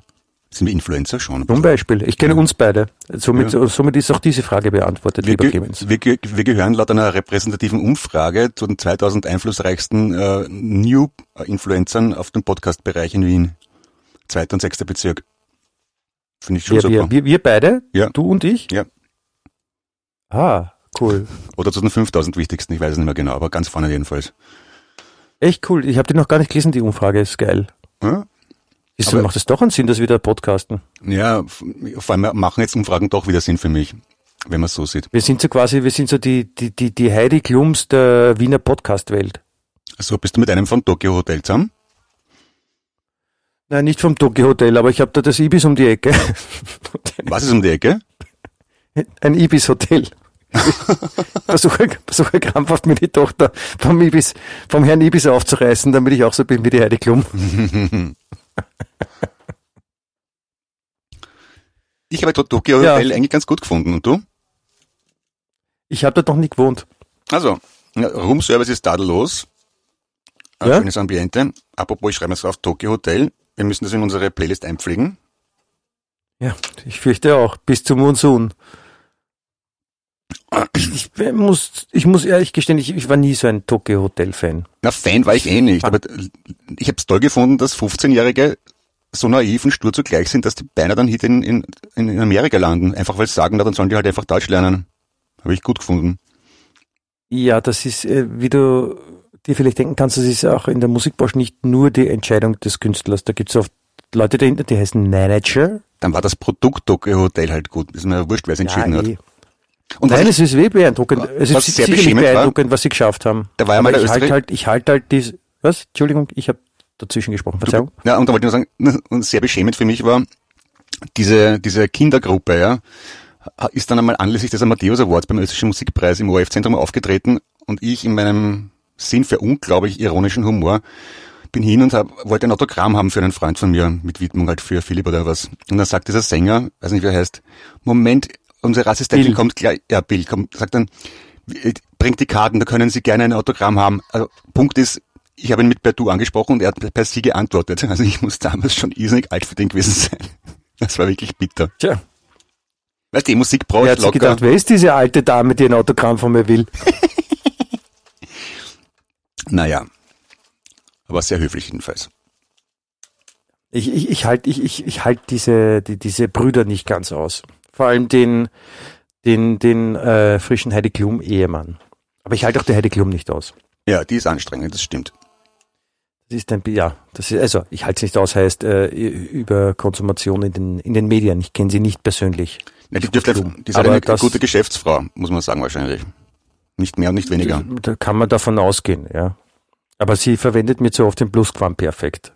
Sind wir Influencer schon? Zum Beispiel. Ich kenne uns beide. Somit, Ja. somit ist auch diese Frage beantwortet, Wir, lieber Clemens. wir, wir gehören laut einer repräsentativen Umfrage zu den 2000 einflussreichsten äh, New-Influencern auf dem Podcast-Bereich in Wien. Zweiter und sechster Bezirk. Finde ich schon Wir, super. wir, wir, wir beide? Ja. Du und ich? Ja. Ah, cool. Oder zu den 5000 wichtigsten, ich weiß es nicht mehr genau, aber ganz vorne jedenfalls. Echt cool. Ich habe die noch gar nicht gelesen, die Umfrage. Ist geil. Ja, Aber- macht es doch einen Sinn, dass wir da podcasten? ja vor allem machen jetzt Umfragen doch wieder Sinn für mich, wenn man es so sieht. Wir sind so quasi, wir sind so die, die, die, die Heidi Klums der Wiener Podcast-Welt. So, bist du mit einem von Tokyo Hotel zusammen? Nein, nicht vom Tokyo Hotel, aber ich habe da das Ibis um die Ecke. Was ist um die Ecke? Ein Ibis-Hotel. versuche, versuche krampfhaft mir die Tochter vom Ibis, vom Herrn Ibis aufzureißen, damit ich auch so bin wie die Heidi Klum. Ich habe dort Tokyo Ja. Hotel eigentlich ganz gut gefunden. Und du? Ich habe dort noch nie gewohnt. Also, Roomservice ist tadellos. Ein Ja? schönes Ambiente. Apropos, ich schreibe es auf Tokyo Hotel. Wir müssen das in unsere Playlist einpflegen. Ja, ich fürchte auch, bis zum Monsun. Ich muss, ich muss ehrlich gestehen, ich, ich war nie so ein Tokyo Hotel Fan. Na, Fan war ich eh nicht, aber ich habe es toll gefunden, dass 15-Jährige so naiv und stur zugleich sind, dass die beinahe dann hier in, in, in Amerika landen. Einfach weil sie sagen, na, dann sollen die halt einfach Deutsch lernen. Habe ich gut gefunden. Ja, das ist, äh, wie du dir vielleicht denken kannst, das ist auch in der Musikbranche nicht nur die Entscheidung des Künstlers. Da gibt es oft Leute dahinter, die heißen Manager. Dann war das Produkt Tokyo Hotel halt gut. Ist mir ja wurscht, wer es entschieden Ja, hat. Und Nein, es ist eh beeindruckend. Es was ist sehr sicherlich beschämend war- beeindruckend, was sie geschafft haben. Da war ja mal der ich halte halt, ich halte halt diese, was? Entschuldigung, ich habe dazwischen gesprochen, Verzeihung. ja, und da wollte ich nur sagen, und sehr beschämend für mich war, diese, diese Kindergruppe, ja, ist dann einmal anlässlich des Amadeus Awards beim Österreichischen Musikpreis im ORF-Zentrum aufgetreten und ich in meinem Sinn für unglaublich ironischen Humor bin hin und hab, wollte ein Autogramm haben für einen Freund von mir, mit Widmung halt für Philipp oder was. Und dann sagt dieser Sänger, weiß nicht wie er heißt, Moment, unsere Assistentin Bill. kommt gleich, ja, Bill kommt, sagt dann, "Äh, bringt die Karten, da können Sie gerne ein Autogramm haben. Also, Punkt ist, ich habe ihn mit per Du angesprochen und er hat per Sie geantwortet. Also ich muss damals schon irrsinnig alt für den gewesen sein. Das war wirklich bitter. Tja, Weißt du, die Musik braucht wer hat locker. gedacht, wer ist diese alte Dame, die ein Autogramm von mir will? Naja. Aber sehr höflich jedenfalls. Ich, ich, ich halte ich, ich, ich halt diese, die, diese Brüder nicht ganz aus. Vor allem den, den, den äh, frischen Heidi Klum Ehemann. Aber ich halte auch die Heidi Klum nicht aus. Ja, die ist anstrengend, das stimmt. Das ist ein, ja, das ist, also ich halte es nicht aus, heißt äh, über Konsumation in den, in den Medien. Ich kenne sie nicht persönlich. Ja, die, dürfte, die ist eine das- gute Geschäftsfrau, muss man sagen wahrscheinlich. Nicht mehr und nicht weniger. Da kann man davon ausgehen, ja. Aber sie verwendet mir zu oft den Plusquamperfekt.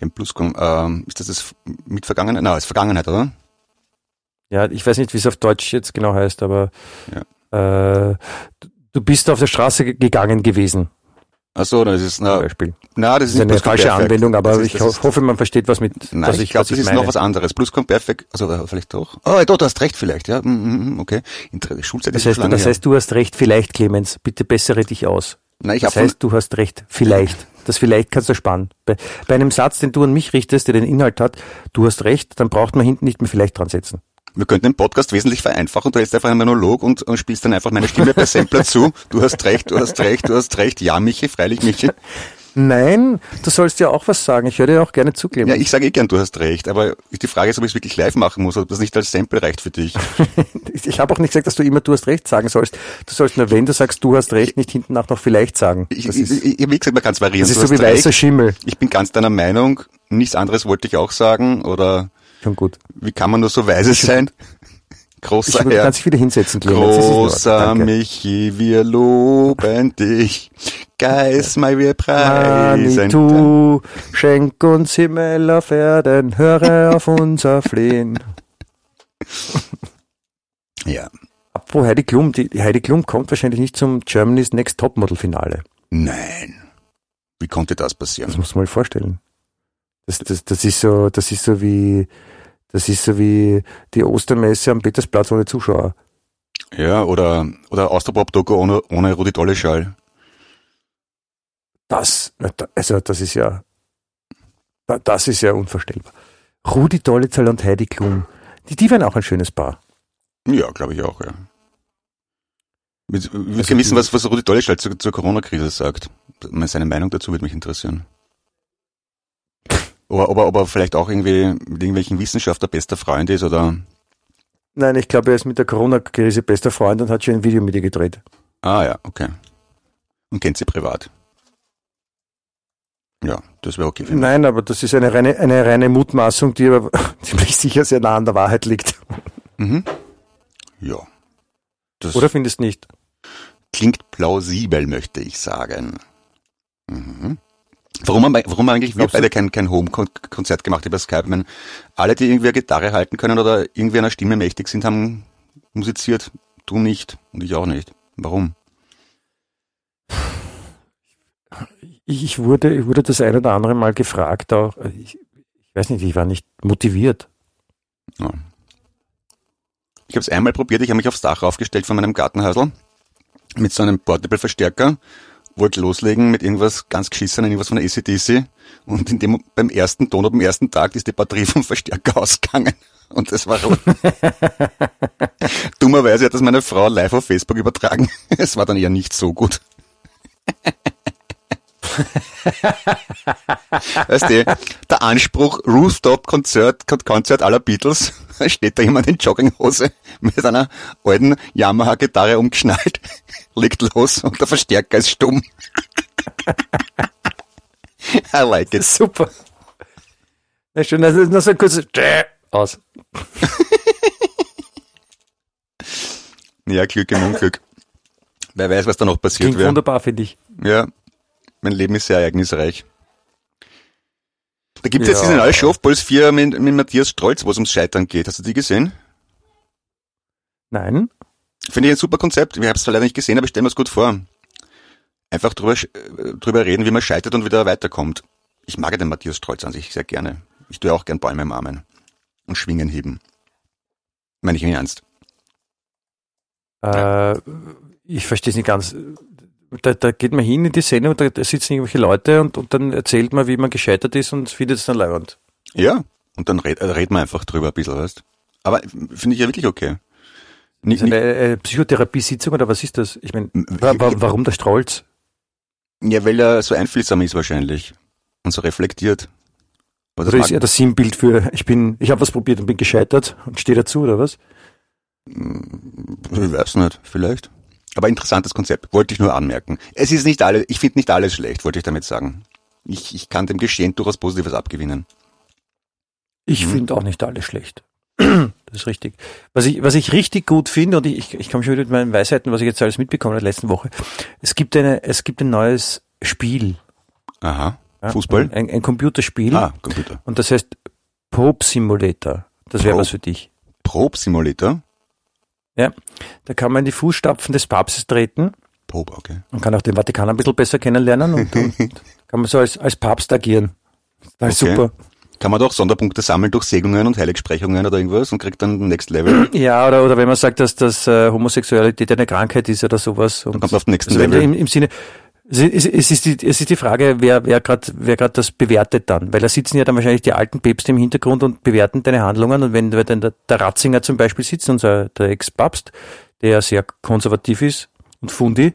Den Pluscom, ähm, ist das das mit Vergangenheit? Nein, ist Vergangenheit, oder? Ja, ich weiß nicht, wie es auf Deutsch jetzt genau heißt, aber äh, du- bist auf der Straße ge- gegangen gewesen, Ach so, das ist, na, Beispiel. na, das Das ist ist eine falsche Plusquamperfekt. Anwendung, aber ist- ich ist- hoffe, man versteht, was mit Nein, was ich ich, glaube, das ist meine. noch was anderes. Plusquamperfekt, also äh, vielleicht doch. Oh, doch, du hast recht vielleicht, ja. Mm, mm, Okay. Inter Schulzeit Das ist heißt, lange das heißt, du hast recht, vielleicht, Clemens. Bitte bessere dich aus. Nein, ich Das heißt, du hast recht, vielleicht. Das vielleicht kannst du sparen. Bei, bei einem Satz, den du an mich richtest, der den Inhalt hat, du hast recht, dann braucht man hinten nicht mehr vielleicht dran setzen. Wir könnten den Podcast wesentlich vereinfachen. Du hältst einfach einen Monolog und, und spielst dann einfach meine Stimme per Sampler zu. Du hast recht, du hast recht, du hast recht. Ja, Michi, freilich, Michi. Nein, du sollst ja auch was sagen. Ich höre dir auch gerne zu, Ja, ich sage eh gern, du hast recht. Aber die Frage ist, ob ich es wirklich live machen muss, ob das nicht als Sample reicht für dich. Ich, ich habe auch nicht gesagt, dass du immer du hast recht sagen sollst. Du sollst nur, wenn du sagst, du hast recht, nicht hinten nach noch vielleicht sagen. Ich, Das ich, ist, ich, wie gesagt, man kann es variieren. das ist so wie hast recht. weißer Schimmel. Ich bin ganz deiner Meinung. Nichts anderes wollte ich auch sagen. Oder Schon gut. wie kann man nur so weise sein? Ich, Großer du Herr. dich wieder hinsetzen, Clemens. Das. Großer. Michi, wir loben dich. Geist mal, wir preisen. Manitou, schenk uns Himmel auf Erden, höre auf unser Flehen. Ja. Apropos Heidi Klum, die, die Heidi Klum kommt wahrscheinlich nicht zum Germany's Next Topmodel Finale. Nein. Wie konnte das Das passieren? muss man mal vorstellen. Das, das, das ist so, das ist so wie, das ist so wie die Ostermesse am Petersplatz ohne Zuschauer. Ja, oder, oder Austropop-Doku ohne, ohne Rudi Dolleschall. Das, also das ist ja, da- das ist ja unvorstellbar. Rudi Dollezahl und Heidi Klum. Die, die wären auch ein schönes Paar. Ja, glaube ich auch, ja. Ich würde Also wissen, was, was Rudi Dolleschall zur, zur Corona-Krise sagt. Seine Meinung dazu würde mich interessieren. Oder ob er, ob er vielleicht auch irgendwie mit irgendwelchen Wissenschaftler bester Freund ist oder. Nein, ich glaube, er ist mit der Corona-Krise bester Freund und hat schon ein Video mit ihr gedreht. Ah ja, okay. Und kennt sie privat. Ja, das wäre okay. Nein, aber das ist eine reine, eine reine Mutmaßung, die aber ziemlich sicher sehr nah an der Wahrheit liegt. Mhm. Ja. Das Oder findest nicht? klingt plausibel, möchte ich sagen. Mhm. Warum haben, warum haben eigentlich wir beide kein, kein Home-Konzert gemacht über Skype? Ich meine, alle, die irgendwie eine Gitarre halten können oder irgendwie einer Stimme mächtig sind, haben musiziert. Du nicht und ich auch nicht. Warum? Ich, ich, wurde, ich wurde das ein oder andere Mal gefragt, auch, ich, ich weiß nicht, ich war nicht motiviert. Ja. Ich habe es einmal probiert, ich habe mich aufs Dach aufgestellt von meinem Gartenhäusl mit so einem Portable-Verstärker, wollte loslegen mit irgendwas ganz geschissenen, irgendwas von der ACDC und in dem, beim ersten Ton, beim ersten Tag ist die Batterie vom Verstärker ausgegangen und das war rot. Dummerweise hat das meine Frau live auf Facebook übertragen. Es war dann eher nicht so gut. Weißt du, der Anspruch Rooftop-Konzert Konzert aller Beatles, steht da jemand in Jogginghose mit einer alten Yamaha-Gitarre umgeschnallt, legt los und der Verstärker ist stumm. I like it. Super. Na schön, also nur so ein kurzes aus. Ja, Glück im Unglück. Wer weiß, was da noch passiert wäre. wunderbar, finde ich. Ja, mein Leben ist sehr ereignisreich. Da gibt es jetzt Ja. diese neue Show auf Puls 4 mit, mit Matthias Strolz, wo es ums Scheitern geht. Hast du die gesehen? Nein? Finde ich ein super Konzept. Ich habe es zwar leider nicht gesehen, aber ich stelle mir es gut vor. Einfach drüber, äh, drüber reden, wie man scheitert und wieder weiterkommt. Ich mag ja den Matthias Strolz an sich sehr gerne. Ich tue auch gern Bäume im Armen. Und Schwingen heben. Meine ich im Ernst. Äh, ich verstehe es nicht ganz. Da, da geht man hin in die Sendung, da, da sitzen irgendwelche Leute und, und dann erzählt man, wie man gescheitert ist und findet es dann leibend. Ja. Und dann red, äh, reden wir einfach drüber ein bisschen, weißt Aber finde ich ja wirklich okay. Ni- Ist eine, eine Psychotherapiesitzung oder was ist das? Ich meine, wa, wa, warum der Strolz? Ja, weil er so einfühlsam ist wahrscheinlich. Und so reflektiert. Aber das Oder ist er das Sinnbild für, ich bin, ich habe was probiert und bin gescheitert und stehe dazu, oder was? Ich weiß nicht, vielleicht. Aber interessantes Konzept, wollte ich nur anmerken. Es ist nicht alles, ich finde nicht alles schlecht, wollte ich damit sagen. Ich, ich kann dem Geschehen durchaus Positives abgewinnen. Ich Mhm. finde auch nicht alles schlecht. Das ist richtig. Was ich, was ich richtig gut finde, und ich, ich komme schon wieder mit meinen Weisheiten, was ich jetzt alles mitbekommen habe letzten Woche. Es gibt eine, es gibt ein neues Spiel. Aha. ja, Fußball? Ein, ein Computerspiel. Ah, Computer. Und das heißt Probe Simulator. Das wäre was für dich. Probe Simulator? Ja. Da kann man in die Fußstapfen des Papstes treten Probe, okay. und kann auch den Vatikan ein bisschen besser kennenlernen und, und kann man so als, als Papst agieren. Das ist Okay. super. Kann man doch Sonderpunkte sammeln durch Segnungen und Heiligsprechungen oder irgendwas und kriegt dann Next Level. Ja, oder, oder wenn man sagt, dass das äh, Homosexualität eine Krankheit ist oder sowas. Und kommt man auf den nächsten also Level. Im, Im Sinne, es ist, die, es ist die Frage, wer, wer gerade wer grad das bewertet dann. Weil da sitzen ja dann wahrscheinlich die alten Päpste im Hintergrund und bewerten deine Handlungen. Und wenn, dann der, der Ratzinger zum Beispiel sitzt, unser der Ex-Papst, der sehr konservativ ist und Fundi,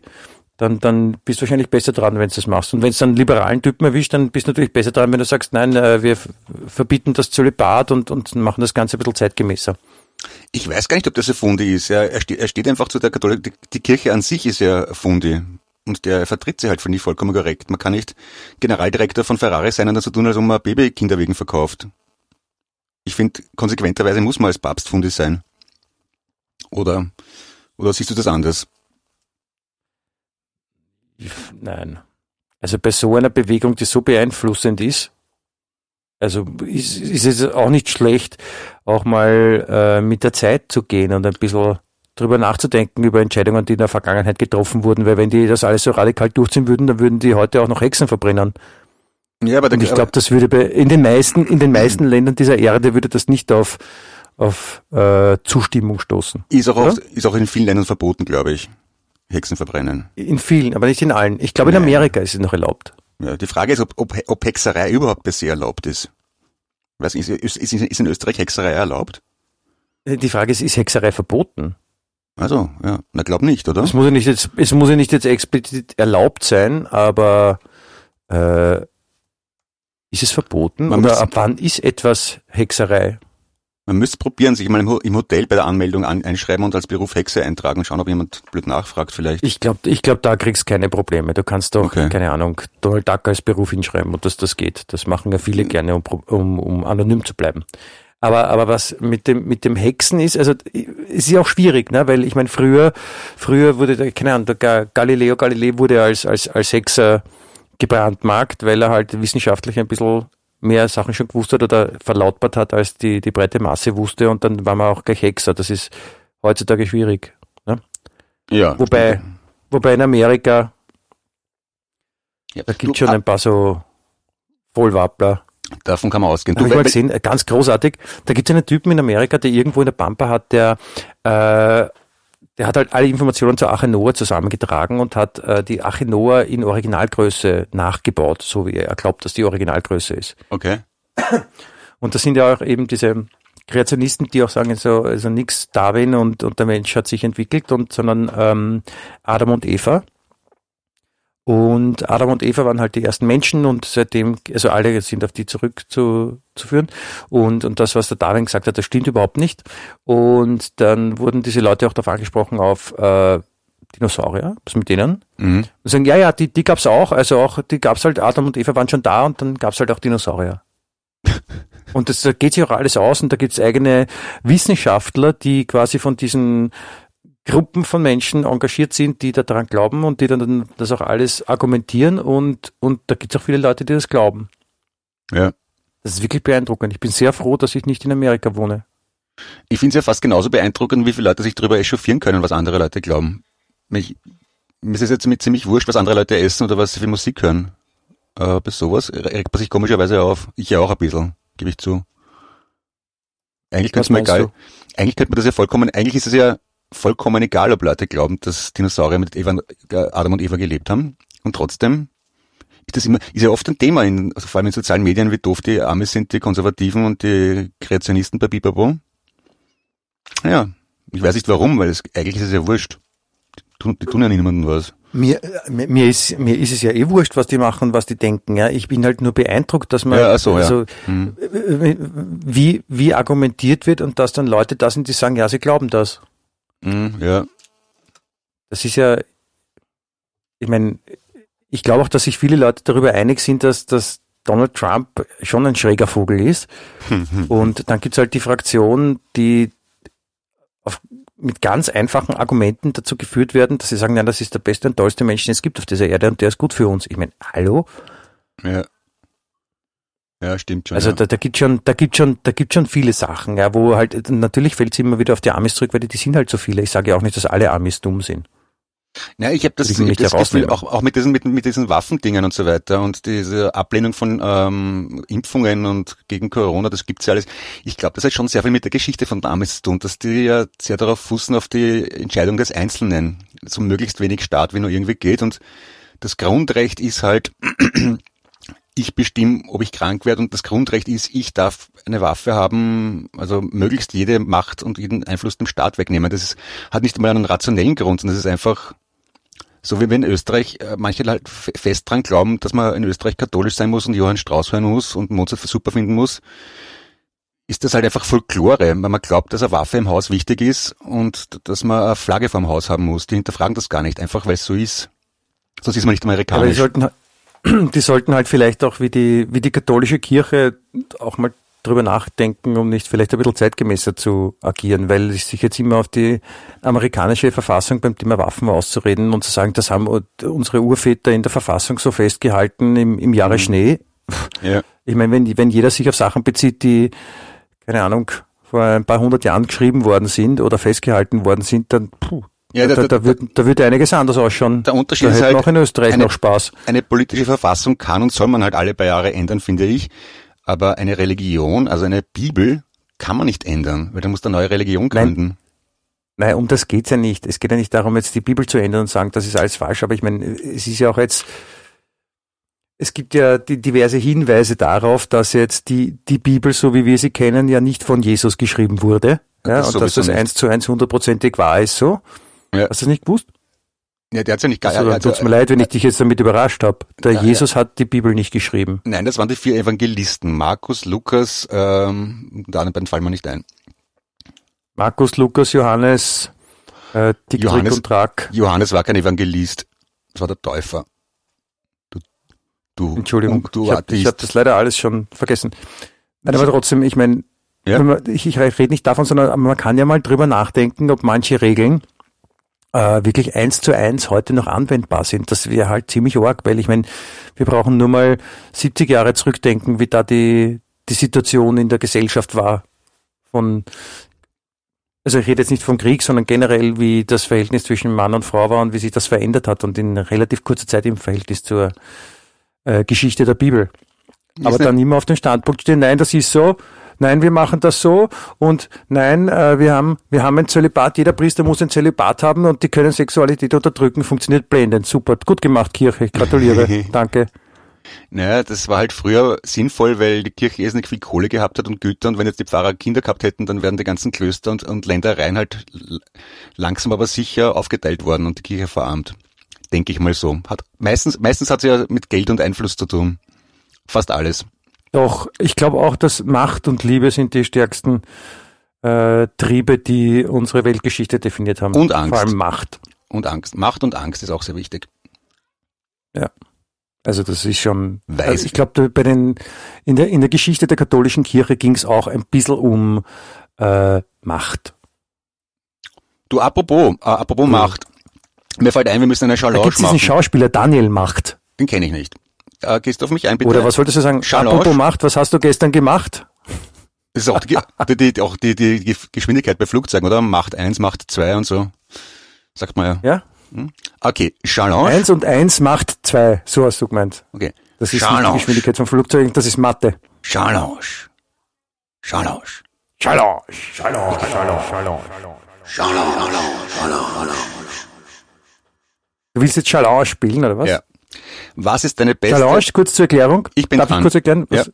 dann, dann bist du wahrscheinlich besser dran, wenn du das machst. Und wenn es dann liberalen Typen erwischt, dann bist du natürlich besser dran, wenn du sagst, nein, äh, wir verbieten das Zölibat und, und machen das Ganze ein bisschen zeitgemäßer. Ich weiß gar nicht, ob das ein Fundi ist. Er, steht, einfach zu der Katholik. Die Kirche an sich ist ja Fundi. Und der vertritt sie halt für nicht vollkommen korrekt. Man kann nicht Generaldirektor von Ferrari sein und dann so tun, als ob man Babykinder wegen verkauft. Ich finde, konsequenterweise muss man als Papst Fundi sein. Oder, oder siehst du das anders? Nein. Also bei so einer Bewegung, die so beeinflussend ist, also ist, ist es auch nicht schlecht, auch mal äh, mit der Zeit zu gehen und ein bisschen drüber nachzudenken über Entscheidungen, die in der Vergangenheit getroffen wurden, weil wenn die das alles so radikal durchziehen würden, dann würden die heute auch noch Hexen verbrennen. Ja, aber, Und ich glaube, das würde bei, in den meisten, in den meisten Ländern dieser Erde würde das nicht auf, auf äh, Zustimmung stoßen. ist, auch oft, ist auch in vielen Ländern verboten, glaube ich. Hexen verbrennen. In vielen, aber nicht in allen. Ich glaube, in Nein. Amerika ist es noch erlaubt. Ja, die Frage ist, ob, ob, ob Hexerei überhaupt per se erlaubt ist. Weiß nicht, ist, ist, ist in Österreich Hexerei erlaubt? Die Frage ist, ist Hexerei verboten? Also, ja, na glaub nicht, oder? Es muss ja nicht jetzt, es muss ja nicht jetzt explizit erlaubt sein, aber äh, ist es verboten? Man oder ab wann ist etwas Hexerei? Man müsste probieren, sich mal im, Ho- im Hotel bei der Anmeldung an, einschreiben und als Beruf Hexe eintragen und schauen, ob jemand blöd nachfragt vielleicht. Ich glaube, ich glaub, da kriegst keine Probleme. Du kannst doch, Okay. keine Ahnung, Donald Duck als Beruf hinschreiben und dass das geht. Das machen ja viele gerne, um, um, um anonym zu bleiben. Aber, aber was mit dem, mit dem Hexen ist, also es ist ja auch schwierig, ne? weil ich meine, früher, früher wurde, keine Ahnung, der Galileo Galilei wurde als, als, als Hexer gebrandmarkt, weil er halt wissenschaftlich ein bisschen mehr Sachen schon gewusst hat oder verlautbart hat, als die, die breite Masse wusste und dann war man auch gleich Hexer. Das ist heutzutage schwierig. Ne? ja. Wobei, wobei in Amerika, ja. da gibt du, schon ah, ein paar so Vollwappler. Davon kann man ausgehen. Du, ich mal gesehen, ganz großartig. Da gibt es einen Typen in Amerika, der irgendwo in der Pampa hat, der, äh, der hat halt alle Informationen zur Arche Noah zusammengetragen und hat äh, die Arche Noah in Originalgröße nachgebaut, so wie er glaubt, dass die Originalgröße ist. okay. Und das sind ja auch eben diese Kreationisten, die auch sagen, so, also nix Darwin und, und der Mensch hat sich entwickelt, und, sondern ähm, Adam und Eva. Und Adam und Eva waren halt die ersten Menschen und seitdem, also alle sind auf die zurückzuführen. Und, und das, was der Darwin gesagt hat, das stimmt überhaupt nicht. Und dann wurden diese Leute auch darauf angesprochen auf äh, Dinosaurier, was mit denen? Mhm. Und sagen, ja, ja, die, die gab's auch, also auch, die gab's halt, Adam und Eva waren schon da und dann gab's halt auch Dinosaurier. und das da geht sich auch alles aus und da gibt's eigene Wissenschaftler, die quasi von diesen Gruppen von Menschen engagiert sind, die da daran glauben und die dann das auch alles argumentieren und, und da gibt's auch viele Leute, die das glauben. Ja. Das ist wirklich beeindruckend. Ich bin sehr froh, dass ich nicht in Amerika wohne. Ich finde es ja fast genauso beeindruckend, wie viele Leute sich darüber echauffieren können, was andere Leute glauben. Mich, mir ist es jetzt ziemlich- ziemlich wurscht, was andere Leute essen oder was sie für Musik hören. Aber bei sowas regt man sich komischerweise auf. Ich ja auch ein bisschen, gebe ich zu. Eigentlich könnte es mir egal. du? Eigentlich könnte man das ja vollkommen, eigentlich ist es ja vollkommen egal, ob Leute glauben, dass Dinosaurier mit Eva, äh, Adam und Eva gelebt haben. Und trotzdem ist das immer, ist ja oft ein Thema in, also vor allem in sozialen Medien, wie doof die Amis sind, die Konservativen und die Kreationisten bei Bibabo. Ja, ich weiß nicht warum, weil es, eigentlich ist es ja wurscht. Die tun, die tun ja niemandem was. Mir, äh, mir, ist, mir ist es ja eh wurscht, was die machen, was die denken. Ja. Ich bin halt nur beeindruckt, dass man Ja, so, ja. also, Hm. äh, wie, wie argumentiert wird und dass dann Leute da sind, die sagen, ja, sie glauben das. Hm, ja, Das ist ja, ich meine, ich glaube auch, dass sich viele Leute darüber einig sind, dass, dass Donald Trump schon ein schräger Vogel ist. Und dann gibt's halt die Fraktion, die auf, mit ganz einfachen Argumenten dazu geführt werden, dass sie sagen, nein, das ist der beste und tollste Mensch, den es gibt auf dieser Erde und der ist gut für uns. Ich meine, hallo? ja. Ja, stimmt schon. Also ja. da, da gibt schon, da gibt schon, da gibt schon viele Sachen, ja, wo halt, natürlich fällt es immer wieder auf die Amis zurück, weil die, die sind halt so viele. Ich sage ja auch nicht, dass alle Amis dumm sind. Ja, ich habe das, ich das Gefühl, auch, auch mit diesen, mit, mit diesen Waffendingen und so weiter und diese Ablehnung von ähm, Impfungen und gegen Corona, das gibt's ja alles. Ich glaube, das hat schon sehr viel mit der Geschichte von Amis zu tun, dass die ja sehr darauf fußen auf die Entscheidung des Einzelnen, so möglichst wenig Staat wie nur irgendwie geht und das Grundrecht ist halt, ich bestimme, ob ich krank werde und das Grundrecht ist, ich darf eine Waffe haben, also möglichst jede Macht und jeden Einfluss dem Staat wegnehmen. Das ist, hat nicht einmal einen rationellen Grund, sondern das ist einfach so wie wenn in Österreich äh, manche halt fest dran glauben, dass man in Österreich katholisch sein muss und Johann Strauß hören muss und Mozart super finden muss, ist das halt einfach Folklore, weil man glaubt, dass eine Waffe im Haus wichtig ist und dass man eine Flagge vorm Haus haben muss. Die hinterfragen das gar nicht, einfach weil es so ist. Sonst ist man nicht Aber die amerikanisch. sollten, halt- die sollten halt vielleicht auch wie die, wie die katholische Kirche auch mal drüber nachdenken, um nicht vielleicht ein bisschen zeitgemäßer zu agieren, weil sich jetzt immer auf die amerikanische Verfassung beim Thema Waffen auszureden und zu sagen, das haben unsere Urväter in der Verfassung so festgehalten im, im Jahre Schnee. ja. Ich meine, wenn, wenn jeder sich auf Sachen bezieht, die, keine Ahnung, vor ein paar hundert Jahren geschrieben worden sind oder festgehalten worden sind, dann puh, Ja, da, da- da, da- wird, da wird einiges anders ausschauen. Der Unterschied da ist halt auch in Österreich eine- noch Spaß. Eine politische Verfassung kann und soll man halt alle paar Jahre ändern, finde ich. Aber eine Religion, also eine Bibel, kann man nicht ändern, weil da muss eine neue Religion Nein. gründen. Nein, um das geht's ja nicht. Es geht ja nicht darum, jetzt die Bibel zu ändern und sagen, das ist alles falsch. Aber ich meine, es ist ja auch jetzt, es gibt ja die diverse Hinweise darauf, dass jetzt die, die Bibel, so wie wir sie kennen, ja nicht von Jesus geschrieben wurde. Ja, Das und dass das eins zu eins hundertprozentig wahr ist so. Ja. Hast du das nicht gewusst? Ja, der hat's ja nicht gar, Also, dann also, tut's mir leid, wenn ich dich jetzt damit überrascht habe. Der Ja, Jesus hat die Bibel nicht geschrieben. Nein, das waren die vier Evangelisten. Markus, Lukas, ähm, die anderen beiden fallen mir nicht ein. Markus, Lukas, Johannes, äh, Dick, Johannes- und Track. Johannes war kein Evangelist. Das war der Täufer. Du, du, Entschuldigung, du ich habe hab das leider alles schon vergessen. Nein, aber trotzdem, ich meine, Ja. ich, ich rede nicht davon, sondern man kann ja mal drüber nachdenken, ob manche Regeln äh, wirklich eins zu eins heute noch anwendbar sind. Das wäre halt ziemlich arg, weil ich meine, wir brauchen nur mal 70 Jahre zurückdenken, wie da die, die Situation in der Gesellschaft war. Von, also ich rede jetzt nicht vom Krieg, sondern generell, wie das Verhältnis zwischen Mann und Frau war und wie sich das verändert hat und in relativ kurzer Zeit im Verhältnis zur äh, Geschichte der Bibel. Aber dann immer auf den Standpunkt stehen, nein, das ist so, nein, wir machen das so und nein, äh, wir haben, wir haben ein Zölibat, jeder Priester muss ein Zölibat haben und die können Sexualität unterdrücken, funktioniert blendend, super, gut gemacht, Kirche, ich gratuliere, danke. Naja, das war halt früher sinnvoll, weil die Kirche irrsinnig viel Kohle gehabt hat und Güter und wenn jetzt die Pfarrer Kinder gehabt hätten, dann wären die ganzen Klöster und, und Ländereien halt langsam aber sicher aufgeteilt worden und die Kirche verarmt. Denke ich mal so. Hat meistens, meistens hat sie ja mit Geld und Einfluss zu tun. Fast alles. Doch, ich glaube auch, dass Macht und Liebe sind die stärksten äh, Triebe, die unsere Weltgeschichte definiert haben. Und Angst. Vor allem Macht. Und Angst. Macht und Angst ist auch sehr wichtig. Also das ist schon. Weiß- Also ich glaube, bei den in der in der Geschichte der katholischen Kirche ging es auch ein bisschen um äh, Macht. Du, apropos, äh, apropos Macht. Mir fällt ein, wir müssen eine Da Challenge gibt es diesen machen. Schauspieler Daniel Macht. Den kenne ich nicht. Äh, gehst du auf mich ein, bitte? Oder was wolltest du sagen? Challenge? Apropos Macht, was hast du gestern gemacht? Das ist auch die, die, die, auch die, die Geschwindigkeit bei Flugzeugen, oder? Macht eins, Macht zwei und so. Sagt man ja. Ja? Okay, Challenge. Eins und eins macht zwei. So hast du gemeint. Okay. Das ist nicht Challenge. die Geschwindigkeit von Flugzeugen, das ist Mathe. Challenge. Challenge. Challenge. Du willst jetzt Challenge spielen, oder was? Ja. Was ist deine beste? Challenge, kurz zur Erklärung. Ich bin Darf dran. ich kurz erklären? Was,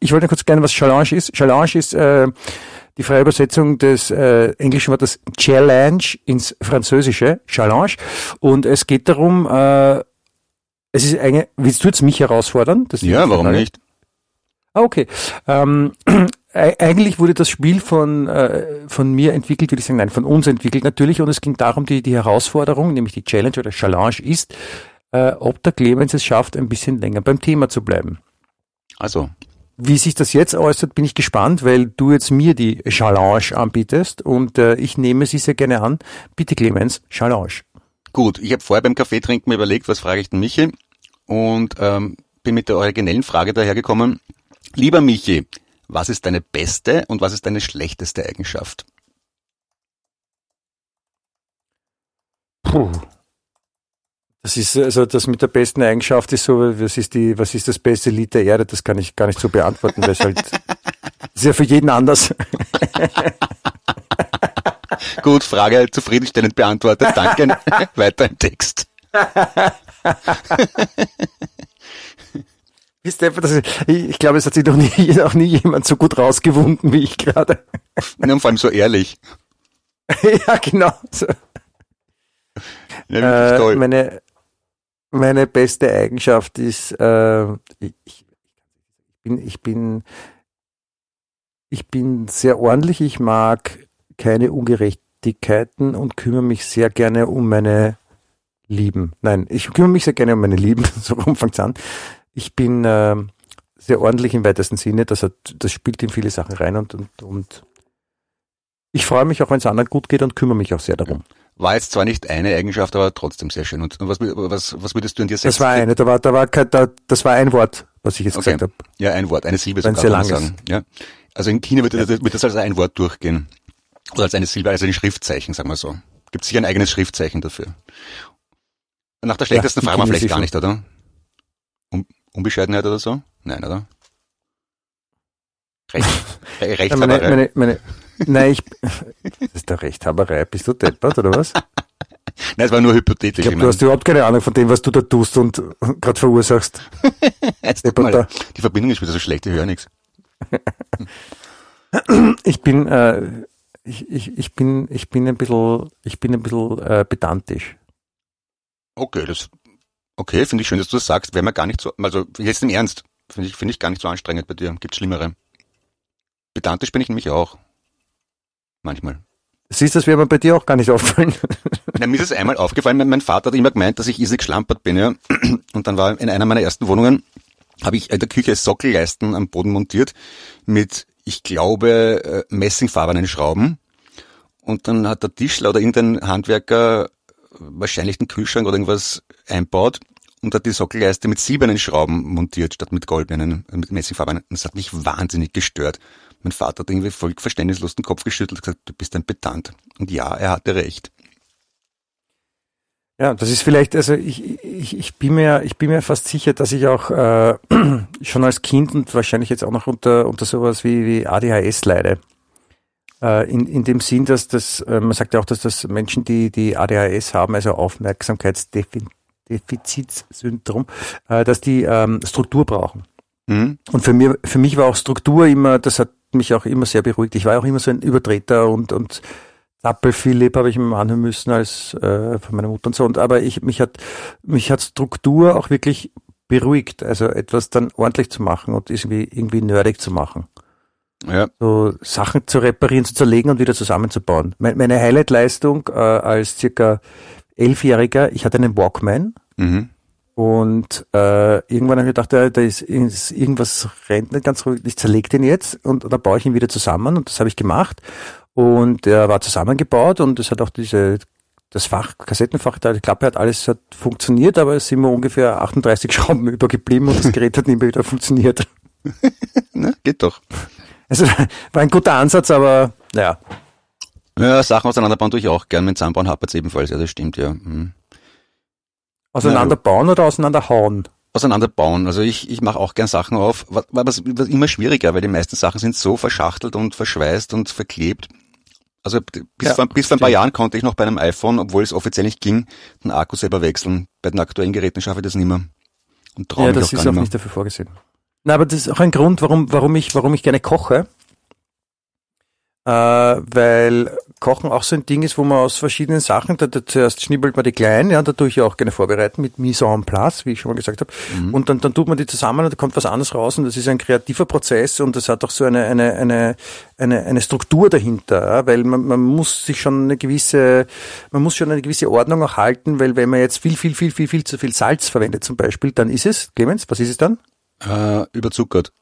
Ich wollte kurz erklären, was Challenge ist. Challenge ist äh, die freie Übersetzung des äh, englischen Wortes Challenge ins Französische, Challenge. Und es geht darum, äh, es ist eine, willst du jetzt mich herausfordern? Ja, warum Frage. nicht? Ah, okay. Ähm, e- eigentlich wurde das Spiel von, äh, von mir entwickelt, würde ich sagen, nein, von uns entwickelt natürlich. Und es ging darum, die, die Herausforderung, nämlich die Challenge oder Challenge ist, äh, ob der Clemens es schafft, ein bisschen länger beim Thema zu bleiben. Also, Wie sich das jetzt äußert, bin ich gespannt, weil du jetzt mir die Challenge anbietest und äh, ich nehme sie sehr gerne an. Bitte Clemens, Challenge. gut. Ich habe vorher beim Kaffeetrinken mir überlegt, was frage ich den Michi? Und ähm, bin mit der originellen Frage dahergekommen. Lieber Michi, was ist deine beste und was ist deine schlechteste Eigenschaft? Puh. Das ist also das mit der besten Eigenschaft ist so, was ist die, was ist das beste Lied der Erde? Das kann ich gar nicht so beantworten, weil es halt ist ja für jeden anders. Gut, Frage zufriedenstellend beantwortet. Danke. Weiter im Text. Ich, glaube, es hat sich noch nie, noch nie jemand so gut rausgewunden wie ich gerade. Ja, und vor allem so ehrlich. ja, genau. So. Ja, Äh, toll. meine, meine beste Eigenschaft ist, äh, ich, bin, ich bin, ich bin sehr ordentlich. Ich mag keine Ungerechtigkeiten und kümmere mich sehr gerne um meine Lieben. Nein, ich kümmere mich sehr gerne um meine Lieben. So rum fängt's an. Ich bin äh, sehr ordentlich im weitesten Sinne. Das, hat, das spielt in viele Sachen rein und, und, und ich freue mich auch, wenn es anderen gut geht und kümmere mich auch sehr darum. War jetzt zwar nicht eine Eigenschaft, aber trotzdem sehr schön. Und was, was, was würdest du in dir selbst... Das war eine, da war, da war kein, da, das war ein Wort, was ich jetzt Okay. gesagt habe. Ja, ein Wort, eine Silbe sogar, sehr kann man langes. sagen. Ja. Also in China wird, das, wird das als ein Wort durchgehen. Oder als eine Silbe, als ein Schriftzeichen, sagen wir so. Gibt sicher ein eigenes Schriftzeichen dafür. Nach der schlechtesten Ja, fragen wir vielleicht gar nicht, oder? Um, Unbescheidenheit oder so? Nein, oder? Recht, Re- Ja, meine, meine, meine, nein, ich, das ist der Rechthaberei. Bist du deppert, oder was? Nein, es war nur hypothetisch. Ich glaube, du hast überhaupt keine Ahnung von dem, was du da tust und gerade verursachst. Mal, die Verbindung ist wieder so schlecht, ich höre nichts. Ich bin, äh, ich, ich, ich bin, ich bin ein bisschen, ich bin ein bisschen äh, pedantisch. Okay, das, okay, finde ich schön, dass du das sagst. Wäre mir gar nicht so, also jetzt im Ernst, finde ich, finde ich gar nicht so anstrengend bei dir. Gibt Schlimmere. Pedantisch bin ich nämlich auch. Manchmal. Siehst du, das wäre mir bei dir auch gar nicht auffallen. Na, mir ist es einmal aufgefallen, mein Vater hat immer gemeint, dass ich easy geschlampert bin, ja. Und dann war in einer meiner ersten Wohnungen, habe ich in der Küche Sockelleisten am Boden montiert mit, ich glaube, äh, messingfarbenen Schrauben. Und dann hat der Tischler oder irgendein Handwerker wahrscheinlich den Kühlschrank oder irgendwas einbaut und hat die Sockelleiste mit silbernen Schrauben montiert, statt mit goldenen, mit messingfarbenen. Das hat mich wahnsinnig gestört. Mein Vater hat irgendwie voll verständnislos den Kopf geschüttelt und gesagt, du bist ein Pedant. Und ja, er hatte recht. Ja, das ist vielleicht, also ich, ich, ich bin mir, ich bin mir fast sicher, dass ich auch äh, schon als Kind und wahrscheinlich jetzt auch noch unter, unter sowas wie, wie ADHS leide. Äh, in, in dem Sinn, dass das, äh, man sagt ja auch, dass das Menschen, die, die ADHS haben, also Aufmerksamkeitsdefizitsyndrom, äh, dass die ähm, Struktur brauchen. Mhm. Und für, mir, für mich war auch Struktur immer, das hat mich auch immer sehr beruhigt. Ich war auch immer so ein Übertreter und, und Zappel Philipp habe ich mir anhören müssen als äh, von meiner Mutter und so. Und aber ich mich hat mich hat Struktur auch wirklich beruhigt, also etwas dann ordentlich zu machen und irgendwie irgendwie nerdig zu machen. Ja. So Sachen zu reparieren, zu zerlegen und wieder zusammenzubauen. Meine Highlight-Leistung äh, als circa elfjähriger, ich hatte einen Walkman. Mhm. Und äh, irgendwann habe ich gedacht, da, ist, ist irgendwas rennt nicht ganz ruhig. Ich zerlege den jetzt und, und dann baue ich ihn wieder zusammen und das habe ich gemacht. Und er war zusammengebaut und es hat auch diese das Fach, Kassettenfach, die Klappe hat alles hat funktioniert, aber es sind immer ungefähr 38 Schrauben übergeblieben und das Gerät hat nicht mehr wieder funktioniert. Na, geht doch. Also war ein guter Ansatz, aber ja. Ja, Sachen auseinanderbauen tue ich auch gern. Mit Zusammenbauen hapert es ebenfalls, ja, das stimmt, ja. Hm. Auseinanderbauen oder auseinanderhauen? Auseinanderbauen. Also ich, ich mache auch gern Sachen auf, was, was, was immer schwieriger, weil die meisten Sachen sind so verschachtelt und verschweißt und verklebt. Also bis, ja, vor, bis vor ein paar Jahren konnte ich noch bei einem iPhone, obwohl es offiziell nicht ging, den Akku selber wechseln. Bei den aktuellen Geräten schaffe ich das nicht mehr. Und traue ja, das auch ist auch nicht dafür vorgesehen. Na, aber das ist auch ein Grund, warum, warum ich, warum ich gerne koche. Äh, weil Kochen auch so ein Ding ist, wo man aus verschiedenen Sachen, da, da zuerst schnibbelt man die kleinen, ja, da tue ich ja auch gerne vorbereiten mit Mise en place, wie ich schon mal gesagt habe. Mhm. Und dann, dann tut man die zusammen und da kommt was anderes raus und das ist ein kreativer Prozess und das hat auch so eine, eine, eine, eine, eine Struktur dahinter, ja, weil man, man muss sich schon eine gewisse, man muss schon eine gewisse Ordnung auch halten, weil wenn man jetzt viel, viel, viel, viel, viel zu viel Salz verwendet zum Beispiel, dann ist es, Clemens, was ist es dann? Äh, überzuckert.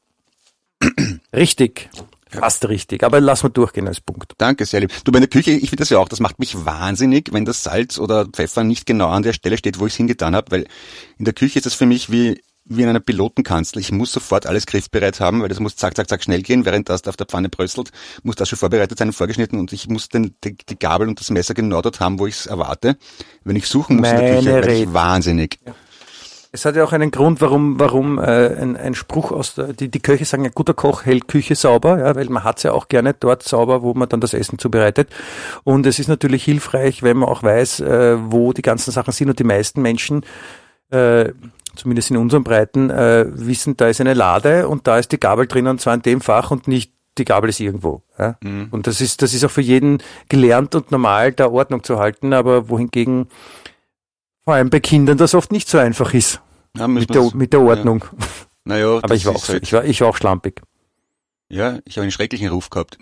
Richtig. Fast richtig, aber lass mal durchgehen als Punkt. Danke, sehr lieb. Du, bei der Küche, ich finde das ja auch, das macht mich wahnsinnig, wenn das Salz oder Pfeffer nicht genau an der Stelle steht, wo ich es hingetan habe, weil in der Küche ist das für mich wie, wie in einer Pilotenkanzel. Ich muss sofort alles griffbereit haben, weil das muss zack, zack, zack schnell gehen, während das da auf der Pfanne bröselt, muss das schon vorbereitet sein, vorgeschnitten und ich muss den, die, die Gabel und das Messer genau dort haben, wo ich es erwarte. Wenn ich suchen muss Meine in der Küche, werde ich wahnsinnig. Ja. Es hat ja auch einen Grund, warum, warum äh, ein, ein Spruch aus der, die, die Köche sagen, ein guter Koch hält Küche sauber, ja, weil man hat's ja auch gerne dort sauber, wo man dann das Essen zubereitet. Und es ist natürlich hilfreich, wenn man auch weiß, äh, wo die ganzen Sachen sind. Und die meisten Menschen, äh, zumindest in unseren Breiten, äh, wissen, da ist eine Lade und da ist die Gabel drin und zwar in dem Fach und nicht die Gabel ist irgendwo. Ja? Mhm. Und das ist, das ist auch für jeden gelernt und normal, da Ordnung zu halten, aber wohingegen vor allem bei Kindern das oft nicht so einfach ist. Ja, mit, der, mit der Ordnung. Ja. Naja, aber ich war, auch, halt ich, war, ich war auch schlampig. Ja, ich habe einen schrecklichen Ruf gehabt.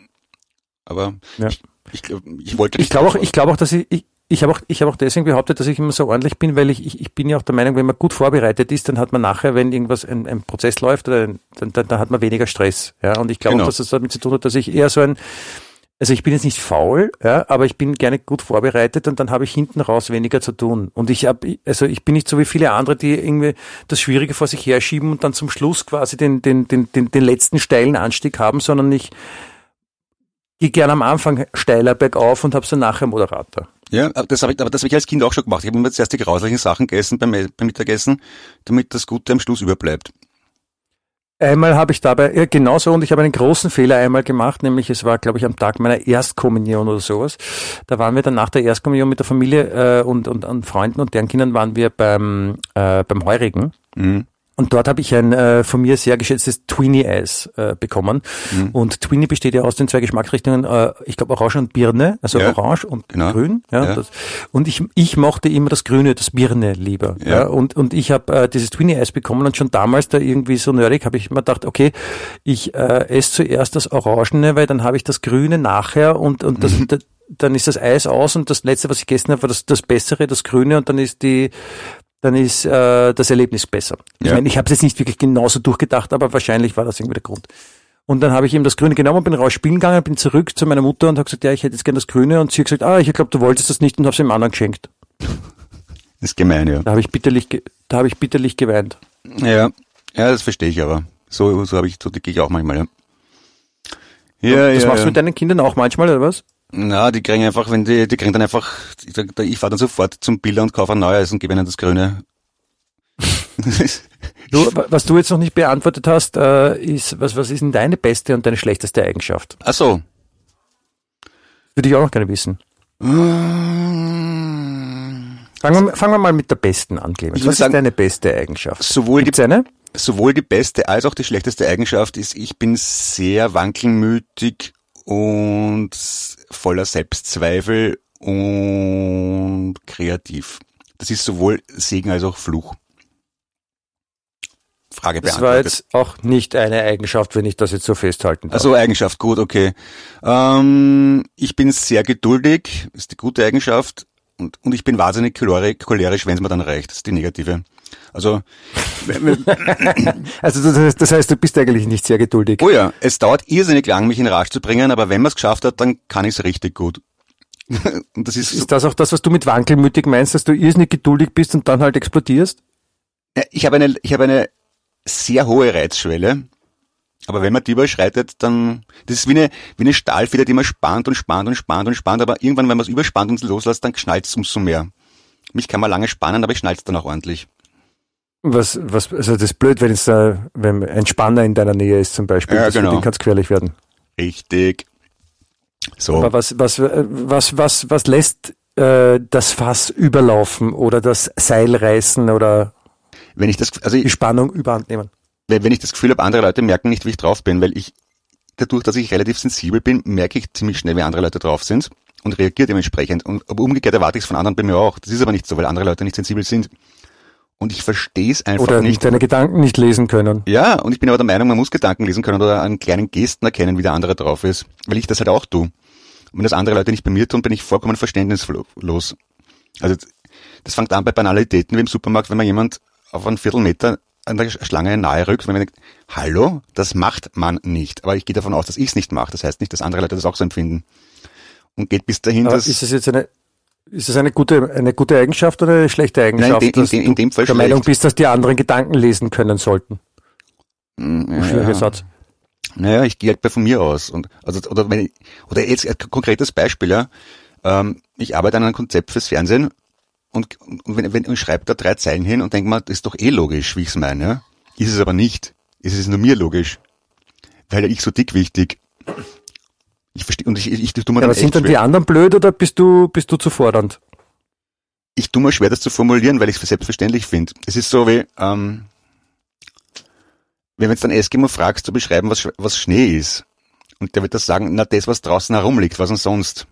Aber ja. ich, ich, ich wollte Ich glaube auch, ich glaube auch, dass ich, ich, ich habe auch, ich habe auch deswegen behauptet, dass ich immer so ordentlich bin, weil ich, ich, ich bin ja auch der Meinung, wenn man gut vorbereitet ist, dann hat man nachher, wenn irgendwas ein, ein Prozess läuft, dann, dann, dann hat man weniger Stress. Ja, und ich glaube genau. dass das damit zu tun hat, dass ich eher so ein, also ich bin jetzt nicht faul, ja, aber ich bin gerne gut vorbereitet und dann habe ich hinten raus weniger zu tun. Und ich habe, also ich bin nicht so wie viele andere, die irgendwie das Schwierige vor sich herschieben und dann zum Schluss quasi den, den, den, den, den letzten steilen Anstieg haben, sondern ich gehe gerne am Anfang steiler bergauf und habe dann nachher Moderator. Ja, das habe ich, aber das habe ich als Kind auch schon gemacht. Ich habe immer zuerst die grauslichen Sachen gegessen beim, beim Mittagessen, damit das Gute am Schluss überbleibt. Einmal habe ich dabei, ja, genauso, und ich habe einen großen Fehler einmal gemacht, nämlich es war, glaube ich, am Tag meiner Erstkommunion oder sowas. Da waren wir dann nach der Erstkommunion mit der Familie äh, und, und, und Freunden und deren Kindern waren wir beim, äh, beim Heurigen. Mhm. Und dort habe ich ein äh, von mir sehr geschätztes Tweenie-Eis äh, bekommen. Mhm. Und Tweenie besteht ja aus den zwei Geschmacksrichtungen, äh, ich glaube Orange und Birne, also Ja, Orange und genau. Grün. Ja, Ja. Das, und ich, ich mochte immer das Grüne, das Birne lieber. Ja. Ja. und, und ich habe äh, dieses Tweenie-Eis bekommen und schon damals da irgendwie so nerdig habe ich mir gedacht, okay, ich äh, esse zuerst das Orangene, weil dann habe ich das Grüne nachher und, und das, Mhm. da, dann ist das Eis aus und das letzte, was ich gegessen habe, war das, das Bessere, das Grüne und dann ist die dann ist äh, das Erlebnis besser. Ich Ja. meine, ich habe es jetzt nicht wirklich genauso durchgedacht, aber wahrscheinlich war das irgendwie der Grund. Und dann habe ich eben das Grüne genommen, bin raus spielen gegangen, bin zurück zu meiner Mutter und habe gesagt, ja, ich hätte jetzt gern das Grüne. Und sie hat gesagt, ah, ich glaube, du wolltest das nicht und habe es dem anderen geschenkt. Das ist gemein, ja. Da habe ich bitterlich, ge da habe ich bitterlich geweint. Ja, ja, das verstehe ich aber. So, so habe ich, so gehe ich auch manchmal, ja. Ja, das ja, machst ja. du mit deinen Kindern auch manchmal, oder was? Na, die kriegen einfach, wenn die, die kriegen dann einfach, ich, ich fahre dann sofort zum Bilder und kaufe ein neues und gebe ihnen das Grüne. Du, wa- was du jetzt noch nicht beantwortet hast, äh, ist, was, was ist denn deine beste und deine schlechteste Eigenschaft? Ach so. Würde ich auch noch gerne wissen. Fangen wir, fangen wir mal mit der besten an, Clemens. Was ist sagen, deine beste Eigenschaft? Sowohl die, Gibt's eine? sowohl die beste als auch die schlechteste Eigenschaft ist, ich bin sehr wankelmütig und voller Selbstzweifel und kreativ. Das ist sowohl Segen als auch Fluch. Frage Das war beantwortet. jetzt auch nicht eine Eigenschaft, wenn ich das jetzt so festhalten darf. Also Eigenschaft, gut, okay. Ähm, ich bin sehr geduldig, ist die gute Eigenschaft. Und, und ich bin wahnsinnig cholerisch, wenn es mir dann reicht. Das ist die negative. Also, Also das heißt, das heißt, du bist eigentlich nicht sehr geduldig. oh ja, es dauert irrsinnig lang, mich in Rage zu bringen, aber wenn man es geschafft hat, dann kann ich es richtig gut. und das ist, so, Ist das auch das, was du mit wankelmütig meinst, dass du irrsinnig geduldig bist und dann halt explodierst? Ich habe eine, ich habe eine sehr hohe Reizschwelle. Aber wenn man die überschreitet, dann, das ist wie eine, wie eine Stahlfeder, die man spannt und spannt und spannt und spannt, aber irgendwann, wenn man es überspannt und loslässt, dann knallt es umso mehr. Mich kann man lange spannen, aber ich schnall's dann auch ordentlich. Was, was, also das ist blöd, wenn es äh, wenn ein Spanner in deiner Nähe ist zum Beispiel. Ja, das, genau. Den kann es gefährlich werden. Richtig. So. Aber was, was, äh, was, was, was lässt äh, das Fass überlaufen oder das Seil reißen oder wenn ich das, also die ich, Spannung überhand nehmen? Wenn ich das Gefühl habe, andere Leute merken nicht, wie ich drauf bin, weil ich, dadurch, dass ich relativ sensibel bin, merke ich ziemlich schnell, wie andere Leute drauf sind und reagiere dementsprechend. Und, aber umgekehrt erwarte ich es von anderen bei mir auch. Das ist aber nicht so, weil andere Leute nicht sensibel sind. Und ich verstehe es einfach Oder nicht. deine Gedanken nicht lesen können. Ja, und ich bin aber der Meinung, man muss Gedanken lesen können oder an kleinen Gesten erkennen, wie der andere drauf ist, weil ich das halt auch tue. Und wenn das andere Leute nicht bei mir tun, bin ich vollkommen verständnislos. Also das fängt an bei Banalitäten wie im Supermarkt, wenn man jemand auf einen Viertelmeter an der Schlange nahe rückt, wenn man denkt, hallo, das macht man nicht. Aber ich gehe davon aus, dass ich es nicht mache. Das heißt nicht, dass andere Leute das auch so empfinden. Und geht bis dahin, Aber dass... ist es jetzt eine, ist es eine gute, eine gute Eigenschaft oder eine schlechte Eigenschaft? Nein, in, dass in, in, in dem Fall du der Meinung bist, dass die anderen Gedanken lesen können sollten. Schwieriger ja. Satz. Naja, ich gehe halt bei von mir aus. Und, also, oder, wenn ich, oder jetzt ein konkretes Beispiel, ja. Ähm, ich arbeite an einem Konzept fürs Fernsehen und, und, wenn, wenn, und schreibe da drei Zeilen hin und denke mal, das ist doch eh logisch, wie ich es meine. Ja? Ist es aber nicht. Ist es nur mir logisch. Weil ich so dick wichtig. Ich verstehe, und ich, ich, ich tue mir Ja, dann aber sind dann die schwer. anderen blöd oder bist du, bist du zu fordernd? Ich tue mir schwer, das zu formulieren, weil ich es für selbstverständlich finde. Es ist so wie, ähm, wenn du jetzt einen Eskimo fragst, zu beschreiben, was, was Schnee ist. Und der wird das sagen, na, das, was draußen herumliegt, was denn sonst?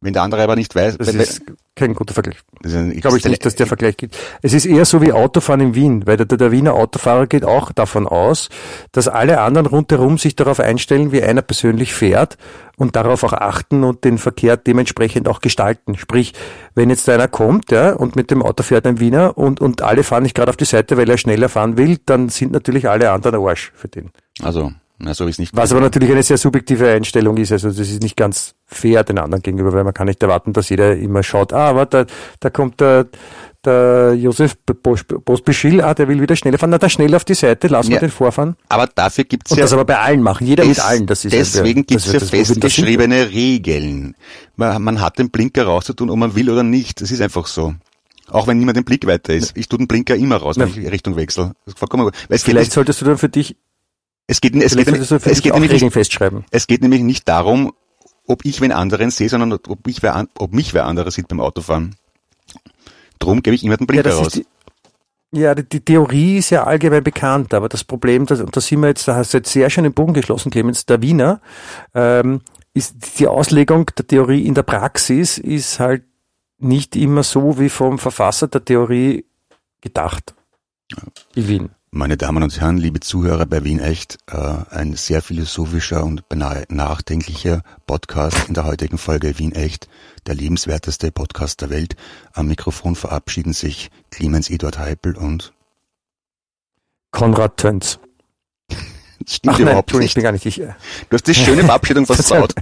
Wenn der andere aber nicht weiß, Das ist kein guter Vergleich. Glaube ich nicht, dass der Vergleich geht. Es ist eher so wie Autofahren in Wien, weil der, der Wiener Autofahrer geht auch davon aus, dass alle anderen rundherum sich darauf einstellen, wie einer persönlich fährt und darauf auch achten und den Verkehr dementsprechend auch gestalten. Sprich, wenn jetzt einer kommt ja, und mit dem Auto fährt ein Wiener und, und alle fahren nicht gerade auf die Seite, weil er schneller fahren will, dann sind natürlich alle anderen Arsch für den. Also, na, so ist nicht. Was aber natürlich eine sehr subjektive Einstellung ist. Also das ist nicht ganz fair den anderen gegenüber, weil man kann nicht erwarten, dass jeder immer schaut, ah, warte, da, da kommt der, der Josef Bosbischil, ah, der will wieder schneller fahren, na dann schnell auf die Seite, lass Ja. mal den vorfahren. aber dafür gibt's Und ja das aber bei allen machen, jeder mit Des- allen. Das ist Deswegen das, gibt's ja festgeschriebene Regeln. Man, man hat den Blinker rauszutun, ob man will oder nicht. Das ist einfach so. Auch wenn niemand den Blick weiter ist. Ich tue den Blinker immer raus, wenn ich Richtung wechsle. Vollkommen, es Vielleicht solltest du dann für dich es geht, es geht, es geht nämlich Regeln festschreiben. Es geht nämlich nicht darum, ob ich wen anderen sehe, sondern ob, ich wer, ob mich wer andere sieht beim Autofahren. Drum gebe ich immer den Blinker ja, raus. Die, ja, die, die, Theorie ist ja allgemein bekannt, aber das Problem, das, und da sind wir jetzt, da hast du jetzt sehr schön den Bogen geschlossen, Clemens, der Wiener, ähm, ist die Auslegung der Theorie in der Praxis ist halt nicht immer so wie vom Verfasser der Theorie gedacht. In Wien. Meine Damen und Herren, liebe Zuhörer bei Wien Echt, äh, ein sehr philosophischer und beinahe nachdenklicher Podcast in der heutigen Folge Wien Echt, der lebenswerteste Podcast der Welt. Am Mikrofon verabschieden sich Clemens Eduard Heipel und Konrad Tönz. Das stimmt Ach, überhaupt nein, nicht. Ich bin gar nicht ich, äh, Du hast die schöne Verabschiedung versaut.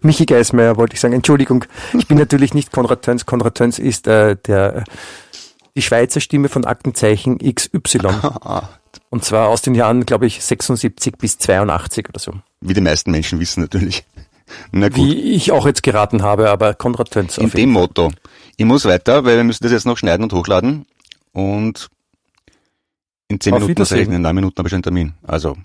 Michi Geismeier wollte ich sagen. Entschuldigung, ich bin natürlich nicht Konrad Tönz. Konrad Tönz ist äh, der die Schweizer Stimme von Aktenzeichen XY. Und zwar aus den Jahren, glaube ich, 76 bis 82 oder so. Wie die meisten Menschen wissen natürlich. Na gut. Wie ich auch jetzt geraten habe, aber Konrad Tönz. In dem Motto. Ich muss weiter, weil wir müssen das jetzt noch schneiden und hochladen. Und in zehn Auf Minuten, also in neun Minuten habe ich einen Termin. Also,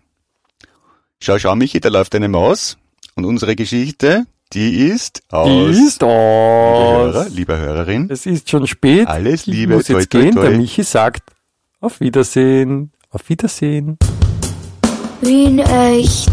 schau, schau, Michi, da läuft eine Maus. Und unsere Geschichte, die ist aus. Die ist aus. Liebe Hörer, liebe Hörerin. Es ist schon spät. Alles Liebe. Ich muss jetzt toi, gehen. Toi, toi. Der Michi sagt auf Wiedersehen. Auf Wiedersehen. Wien echt.